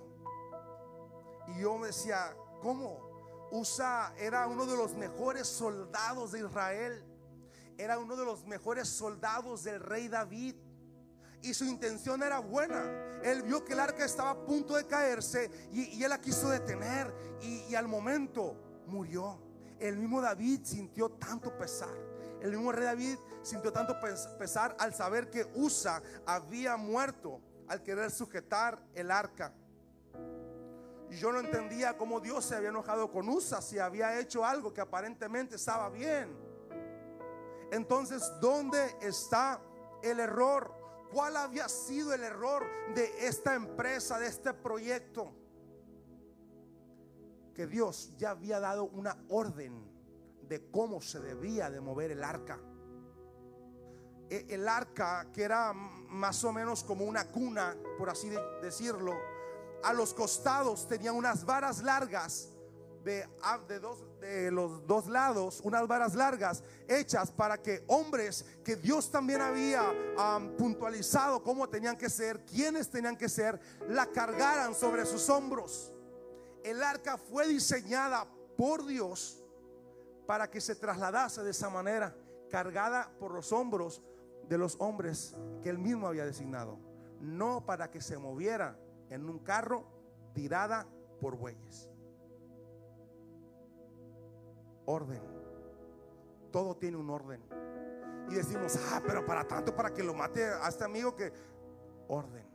Y yo me decía, ¿cómo? Usa era uno de los mejores soldados de Israel. Era uno de los mejores soldados del rey David y su intención era buena. Él vio que el arca estaba a punto de caerse y, él la quiso detener y, al momento murió. El mismo David sintió tanto pesar. El mismo rey David sintió tanto pesar al saber que Usa había muerto al querer sujetar el arca. Y yo no entendía cómo Dios se había enojado con Usa si había hecho algo que aparentemente estaba bien. Entonces, ¿dónde está el error? ¿Cuál había sido el error de esta empresa, de este proyecto? Que Dios ya había dado una orden de cómo se debía de mover el arca. e, el arca, que era más o menos como una cuna, por así decirlo, a los costados tenía unas varas largas de, de, los dos lados, unas varas largas hechas para que hombres que Dios también había puntualizado cómo tenían que ser, quiénes tenían que ser, la cargaran sobre sus hombros. El arca fue diseñada por Dios para que se trasladase de esa manera, cargada por los hombros de los hombres que él mismo había designado, no para que se moviera en un carro tirada por bueyes. Orden. Todo tiene un orden. Y decimos, ah, pero para tanto, para que lo mate a este amigo que... Orden.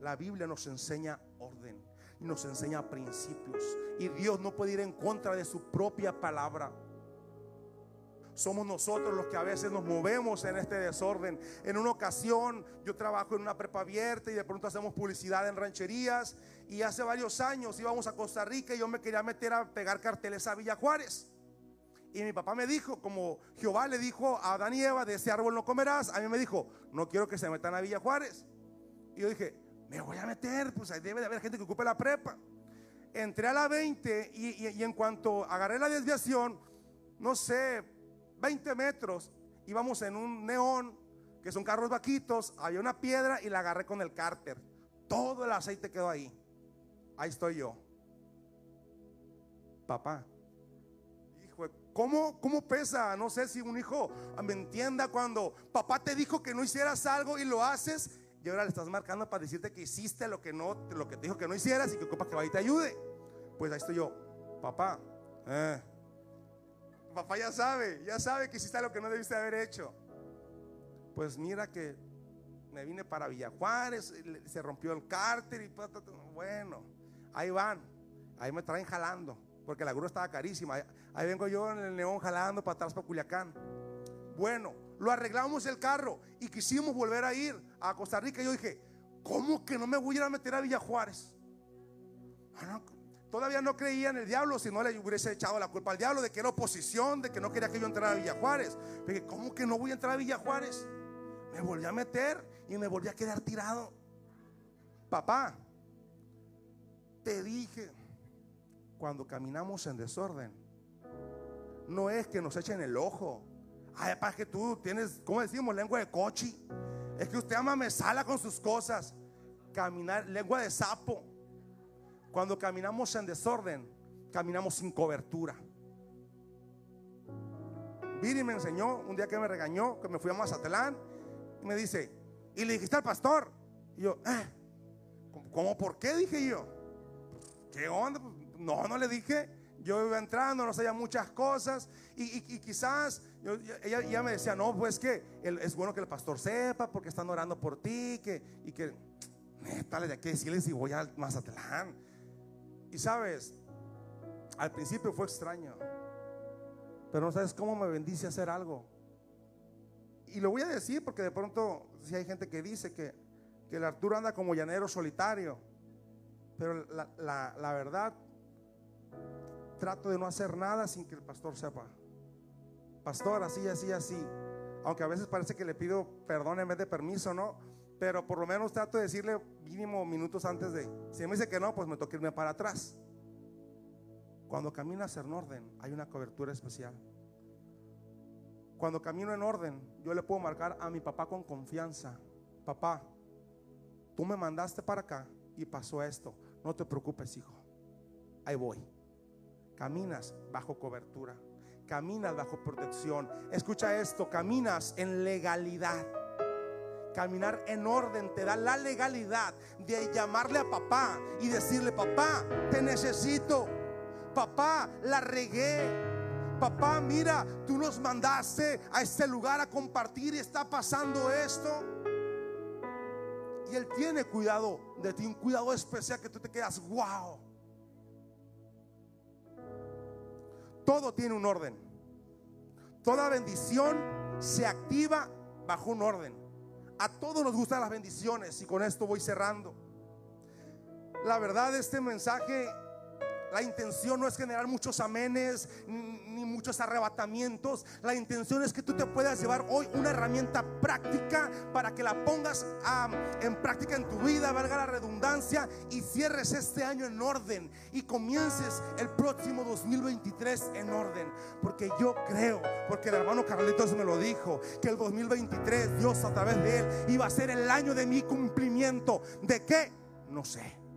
La Biblia nos enseña orden. Y nos enseña principios. Y Dios no puede ir en contra de su propia palabra somos nosotros los que a veces nos movemos en este desorden. En una ocasión yo trabajo en una prepa abierta y de pronto hacemos publicidad en rancherías y hace varios años íbamos a Costa Rica y yo me quería meter a pegar carteles a Villa Juárez. Y mi papá me dijo, como Jehová le dijo a Adán y Eva, de ese árbol no comerás, a mí me dijo, no quiero que se metan a Villa Juárez. Y yo dije, me voy a meter, pues ahí debe de haber gente que ocupe la prepa. Entré a la 20 y, y en cuanto agarré la desviación, no sé, 20 metros, íbamos en un neón, que son carros vaquitos, había una piedra y la agarré con el cárter. Todo el aceite quedó ahí. Ahí estoy yo. Papá. ¿Cómo, ¿cómo pesa? No sé si un hijo me entienda cuando papá te dijo que no hicieras algo y lo haces y ahora le estás marcando para decirte que hiciste lo que no, lo que te dijo que no hicieras y que ocupa que vaya y te ayude. Pues ahí estoy yo. Papá. Eh, papá ya sabe, ya sabe que hiciste lo que no debiste haber hecho. Pues mira que me vine para Villa Juárez, se rompió el cárter y bueno, ahí van, ahí me traen jalando, porque la grúa estaba carísima. Ahí vengo yo en el neón jalando para atrás para Culiacán. Bueno, lo arreglamos el carro y quisimos volver a ir a Costa Rica. Y yo dije, ¿cómo que no me voy a ir a meter a Villa Juárez? Ah, Todavía no creía en el diablo si no le hubiese echado la culpa al diablo de que era oposición, de que no quería que yo entrara a Villa Juárez. Dije, ¿cómo que no voy a entrar a Villa Juárez? Me volví a meter y me volví a quedar tirado. Papá, te dije, cuando caminamos en desorden, no es que nos echen el ojo. Ay, papá, que tú tienes, ¿cómo decimos? Lengua de cochi. Es que usted ama me sala con sus cosas. Caminar, lengua de sapo. Cuando caminamos en desorden, caminamos sin cobertura. Viri me enseñó un día que me regañó, que me fui a Mazatlán, y me dice, y le dijiste al pastor, y yo, eh, ¿cómo por qué? Dije yo, ¿qué onda? No, no le dije. Yo iba entrando, no sabía muchas cosas y, quizás ella, me decía, no, pues que es bueno que el pastor sepa porque están orando por ti que, y que, tal de aquí decirles si voy a Mazatlán. Y sabes, al principio fue extraño, pero no sabes cómo me bendice hacer algo. Y lo voy a decir porque de pronto, si hay gente que dice que, que el Arturo anda como llanero solitario, pero la verdad, trato de no hacer nada sin que el pastor sepa. Pastor, así, así, así. Aunque a veces parece que le pido perdón en vez de permiso, ¿no? Pero por lo menos trato de decirle mínimo minutos antes de. Si me dice que no, pues me toca irme para atrás. Cuando caminas en orden, hay una cobertura especial. Cuando camino en orden, yo le puedo marcar a mi papá con confianza. Papá, tú me mandaste para acá y pasó esto. No te preocupes, hijo. Ahí voy. Caminas bajo cobertura. Caminas bajo protección. Escucha esto, caminas en legalidad. Caminar en orden te da la legalidad de llamarle a papá y decirle, papá, te necesito. Papá, la regué. Papá, mira, tú nos mandaste a este lugar a compartir y está pasando esto. Y Él tiene cuidado de ti, un cuidado especial que tú te quedas, wow. Todo tiene un orden. Toda bendición se activa bajo un orden. A todos nos gustan las bendiciones y con esto voy cerrando. La verdad, este mensaje La intención no es generar muchos amenes ni muchos arrebatamientos. La intención es que tú te puedas llevar hoy una herramienta práctica para que la pongas en práctica en tu vida, valga la redundancia, y cierres este año en orden y comiences el próximo 2023 en orden. Porque yo creo, porque el hermano Carlitos me lo dijo, que el 2023 Dios a través de él iba a ser el año de mi cumplimiento. ¿De qué? No sé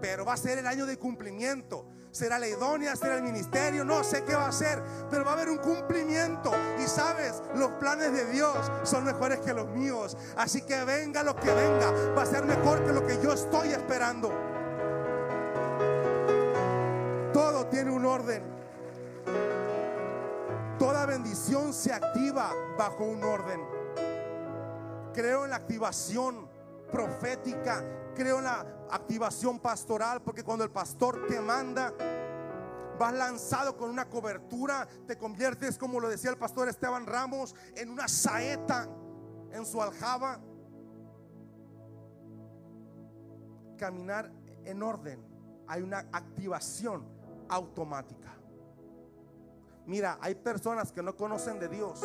pero va a ser el año de cumplimiento. Será la idónea, será el ministerio, no sé qué va a ser, pero va a haber un cumplimiento. Y sabes, los planes de Dios son mejores que los míos. Así que venga lo que venga, va a ser mejor que lo que yo estoy esperando. Todo tiene un orden. Toda bendición se activa bajo un orden. Creo en la activación profética creo en la activación pastoral porque cuando el pastor te manda, vas lanzado con una cobertura, te conviertes, como lo decía el pastor Esteban Ramos, en una saeta en su aljaba. Caminar en orden, hay una activación automática. Mira, hay personas que no conocen de Dios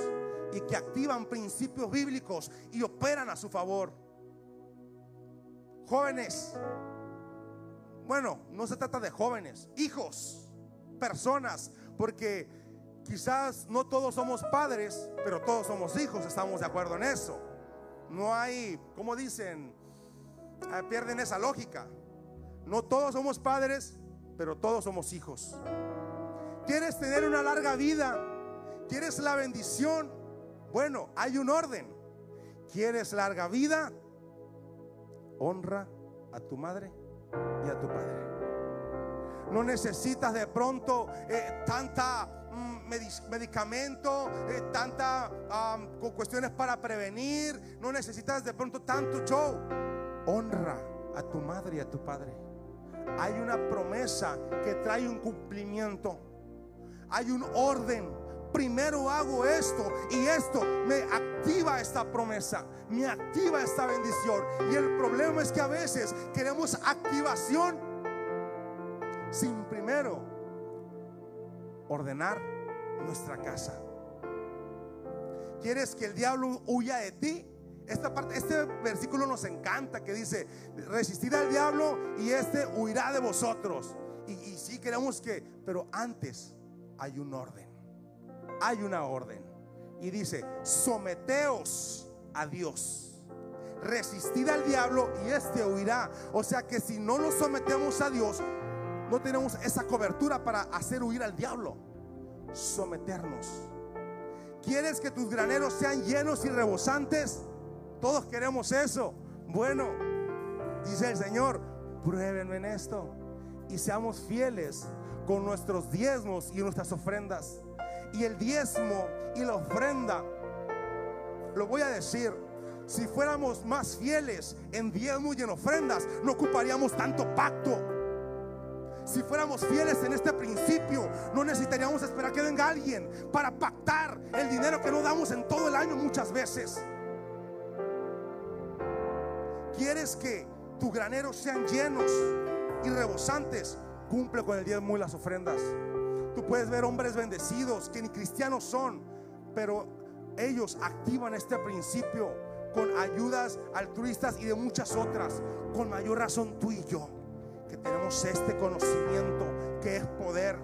y que activan principios bíblicos y operan a su favor. Jóvenes, bueno, no se trata de jóvenes, hijos, personas, porque quizás no todos somos padres, pero todos somos hijos, estamos de acuerdo en eso. No hay, como dicen, ah, pierden esa lógica. No todos somos padres, pero todos somos hijos. ¿Quieres tener una larga vida? ¿Quieres la bendición? Bueno, hay un orden. ¿Quieres larga vida? Honra a tu madre y a tu padre. No necesitas de pronto eh, tanta mm, medicamento, eh, tanta cuestiones para prevenir. No necesitas de pronto tanto show. Honra a tu madre y a tu padre. Hay una promesa que trae un cumplimiento. Hay un orden primero hago esto y esto me activa esta promesa, me activa esta bendición. Y el problema es que a veces queremos activación sin primero ordenar nuestra casa. ¿Quieres que el diablo huya de ti? Esta parte, este versículo nos encanta que dice, resistid al diablo y este huirá de vosotros. Y, y sí queremos que, pero antes hay un orden hay una orden. Y dice, someteos a Dios. Resistid al diablo y éste huirá. O sea que si no nos sometemos a Dios, no tenemos esa cobertura para hacer huir al diablo. Someternos. ¿Quieres que tus graneros sean llenos y rebosantes? Todos queremos eso. Bueno, dice el Señor, pruébenme en esto y seamos fieles con nuestros diezmos y nuestras ofrendas y el diezmo y la ofrenda. Lo voy a decir, si fuéramos más fieles en diezmo y en ofrendas, no ocuparíamos tanto pacto. Si fuéramos fieles en este principio, no necesitaríamos esperar que venga alguien para pactar el dinero que no damos en todo el año muchas veces. ¿Quieres que tus graneros sean llenos y rebosantes? Cumple con el diezmo y las ofrendas. Tú puedes ver hombres bendecidos que ni cristianos son, pero ellos activan este principio con ayudas altruistas y de muchas otras. Con mayor razón tú y yo, que tenemos este conocimiento que es poder.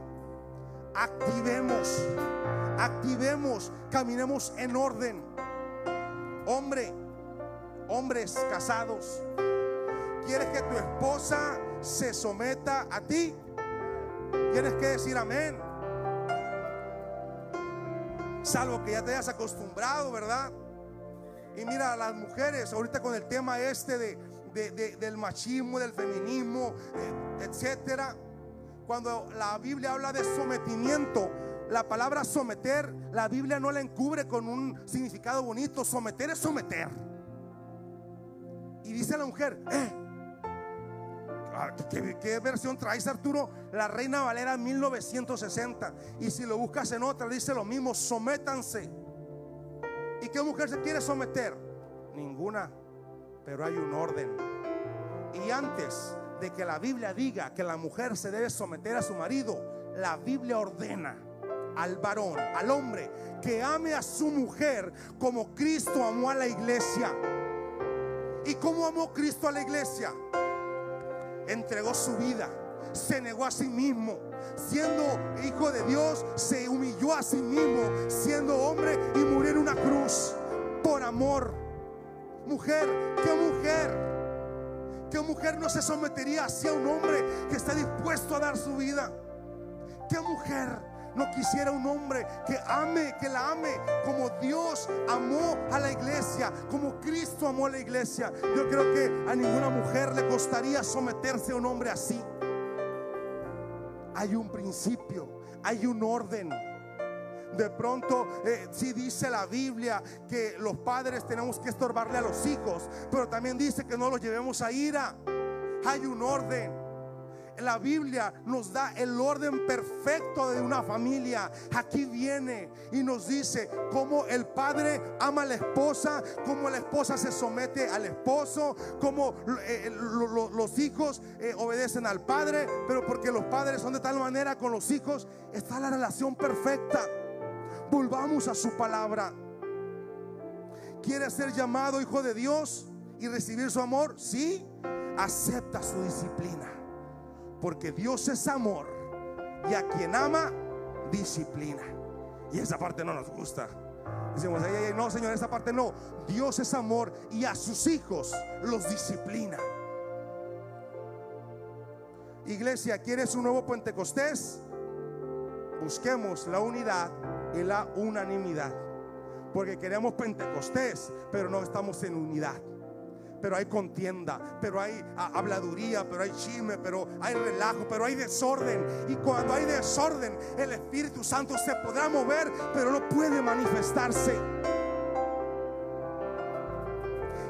Activemos, activemos, caminemos en orden. Hombre, hombres casados, ¿quieres que tu esposa se someta a ti? Tienes que decir amén. Salvo que ya te hayas acostumbrado, ¿verdad? Y mira, las mujeres, ahorita con el tema este de, del machismo, del feminismo, eh, etcétera. Cuando la Biblia habla de sometimiento, la palabra someter, la Biblia no la encubre con un significado bonito. Someter es someter. Y dice la mujer, eh, Ah, ¿Qué, versión traes Arturo? La Reina Valera 1960. Y si lo buscas en otra, dice lo mismo, sométanse. ¿Y qué mujer se quiere someter? Ninguna. Pero hay un orden. Y antes de que la Biblia diga que la mujer se debe someter a su marido, la Biblia ordena al varón, al hombre, que ame a su mujer como Cristo amó a la iglesia. ¿Y cómo amó Cristo a la iglesia? Entregó su vida, se negó a sí mismo. Siendo hijo de Dios, se humilló a sí mismo, siendo hombre y murió en una cruz por amor. Mujer, ¿qué mujer? ¿Qué mujer no se sometería hacia un hombre que está dispuesto a dar su vida? ¿Qué mujer no quisiera un hombre que ame, que la ame como Dios amó a la iglesia, como Cristo amó a la iglesia? Yo creo que a ninguna mujer le costaría someterse a un hombre así. Hay un principio, hay un orden. De pronto, eh, si dice la Biblia que los padres tenemos que estorbarle a los hijos, pero también dice que no los llevemos a ira. Hay un orden la Biblia nos da el orden perfecto de una familia. Aquí viene y nos dice cómo el padre ama a la esposa, cómo la esposa se somete al esposo, cómo eh, los hijos eh, obedecen al padre, pero porque los padres son de tal manera con los hijos, está la relación perfecta. Volvamos a su palabra. ¿Quiere ser llamado hijo de Dios y recibir su amor? Sí, acepta su disciplina. Porque Dios es amor y a quien ama, disciplina. Y esa parte no nos gusta. Decimos, no, Señor, esa parte no. Dios es amor y a sus hijos los disciplina. Iglesia, ¿quieres un nuevo Pentecostés? Busquemos la unidad y la unanimidad. Porque queremos Pentecostés, pero no estamos en unidad pero hay contienda, pero hay habladuría, pero hay chisme, pero hay relajo, pero hay desorden. Y cuando hay desorden, el Espíritu Santo se podrá mover, pero no puede manifestarse.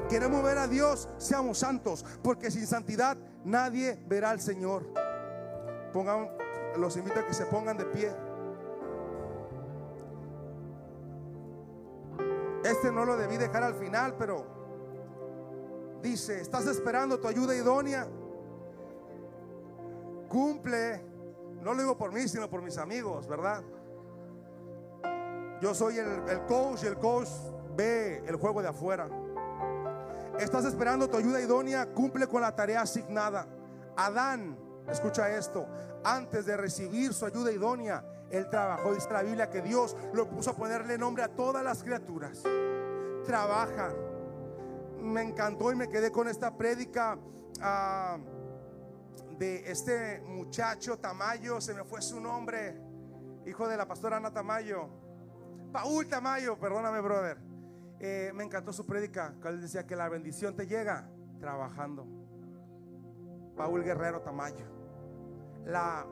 Queremos ver a Dios, seamos santos, porque sin santidad nadie verá al Señor. Pongan, los invito a que se pongan de pie. Este no lo debí dejar al final, pero Dice, estás esperando tu ayuda idónea. Cumple. No lo digo por mí, sino por mis amigos, ¿verdad? Yo soy el, coach y el coach ve el juego de afuera. Estás esperando tu ayuda idónea, cumple con la tarea asignada. Adán, escucha esto, antes de recibir su ayuda idónea, él trabajó, dice la Biblia, que Dios lo puso a ponerle nombre a todas las criaturas. Trabaja, me encantó y me quedé con esta prédica ah, de este muchacho Tamayo, se me fue su nombre, hijo de la pastora Ana Tamayo, Paul Tamayo, perdóname, brother. Eh, me encantó su prédica, que él decía que la bendición te llega trabajando. Paul Guerrero Tamayo. La,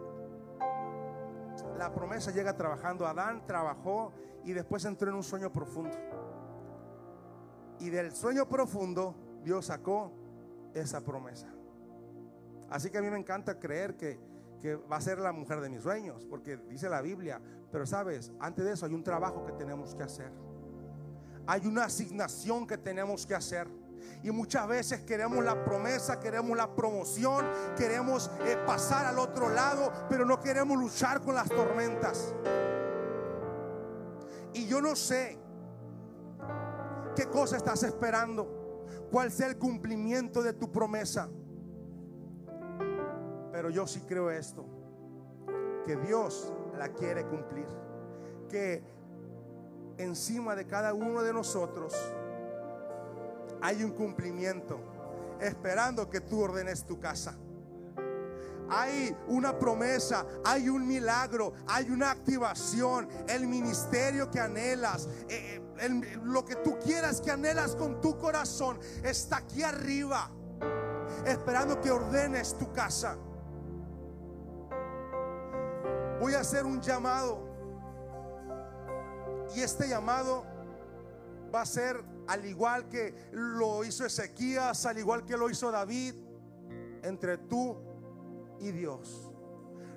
la promesa llega trabajando. Adán trabajó y después entró en un sueño profundo. Y del sueño profundo Dios sacó esa promesa. Así que a mí me encanta creer que, que va a ser la mujer de mis sueños, porque dice la Biblia. Pero sabes, antes de eso hay un trabajo que tenemos que hacer. Hay una asignación que tenemos que hacer. Y muchas veces queremos la promesa, queremos la promoción, queremos eh, pasar al otro lado, pero no queremos luchar con las tormentas. Y yo no sé ¿Qué cosa estás esperando? ¿Cuál sea el cumplimiento de tu promesa? Pero yo sí creo esto, que Dios la quiere cumplir. Que encima de cada uno de nosotros hay un cumplimiento, esperando que tú ordenes tu casa hay una promesa, hay un milagro, hay una activación, el ministerio que anhelas, eh, lo que tú quieras que anhelas con tu corazón está aquí arriba, esperando que ordenes tu casa. Voy a hacer un llamado y este llamado va a ser al igual que lo hizo Ezequías, al igual que lo hizo David, entre tú y Dios.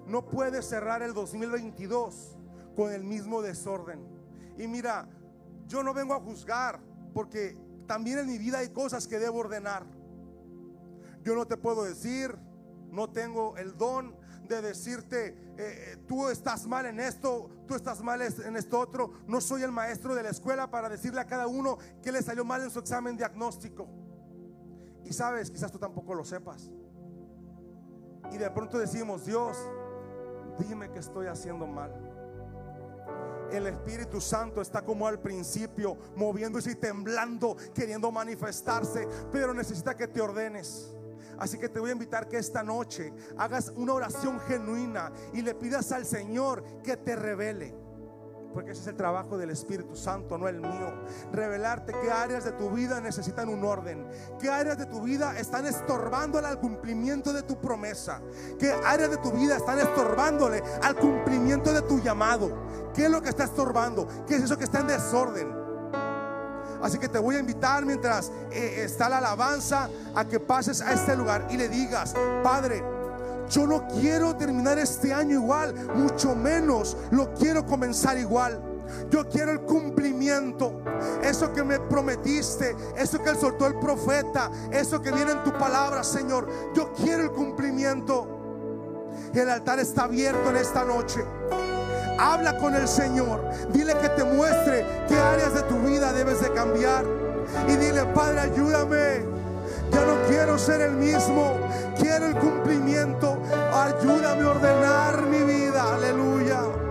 No puedes cerrar el 2022 con el mismo desorden. Y mira, yo no vengo a juzgar porque también en mi vida hay cosas que debo ordenar. Yo no te puedo decir No tengo el don de decirte, eh, eh, tú estás mal en esto, tú estás mal en esto otro. No soy el maestro de la escuela para decirle a cada uno que le salió mal en su examen diagnóstico. Y sabes, quizás tú tampoco lo sepas. Y de pronto decimos, Dios, dime que estoy haciendo mal. El Espíritu Santo está como al principio, moviéndose y temblando, queriendo manifestarse, pero necesita que te ordenes. Así que te voy a invitar que esta noche hagas una oración genuina y le pidas al Señor que te revele. Porque ese es el trabajo del Espíritu Santo, no el mío. Revelarte qué áreas de tu vida necesitan un orden. Qué áreas de tu vida están estorbándole al cumplimiento de tu promesa. Qué áreas de tu vida están estorbándole al cumplimiento de tu llamado. ¿Qué es lo que está estorbando? ¿Qué es eso que está en desorden? Así que te voy a invitar mientras eh, está la alabanza a que pases a este lugar y le digas, Padre, yo no quiero terminar este año igual, mucho menos lo quiero comenzar igual. Yo quiero el cumplimiento. Eso que me prometiste, eso que soltó el profeta, eso que viene en tu palabra, Señor. Yo quiero el cumplimiento. El altar está abierto en esta noche. Habla con el Señor. Dile que te muestre qué áreas de tu vida debes de cambiar. Y dile, Padre, ayúdame. Ya no quiero ser el mismo. Quiero el cumplimiento. Ayúdame a ordenar mi vida. Aleluya.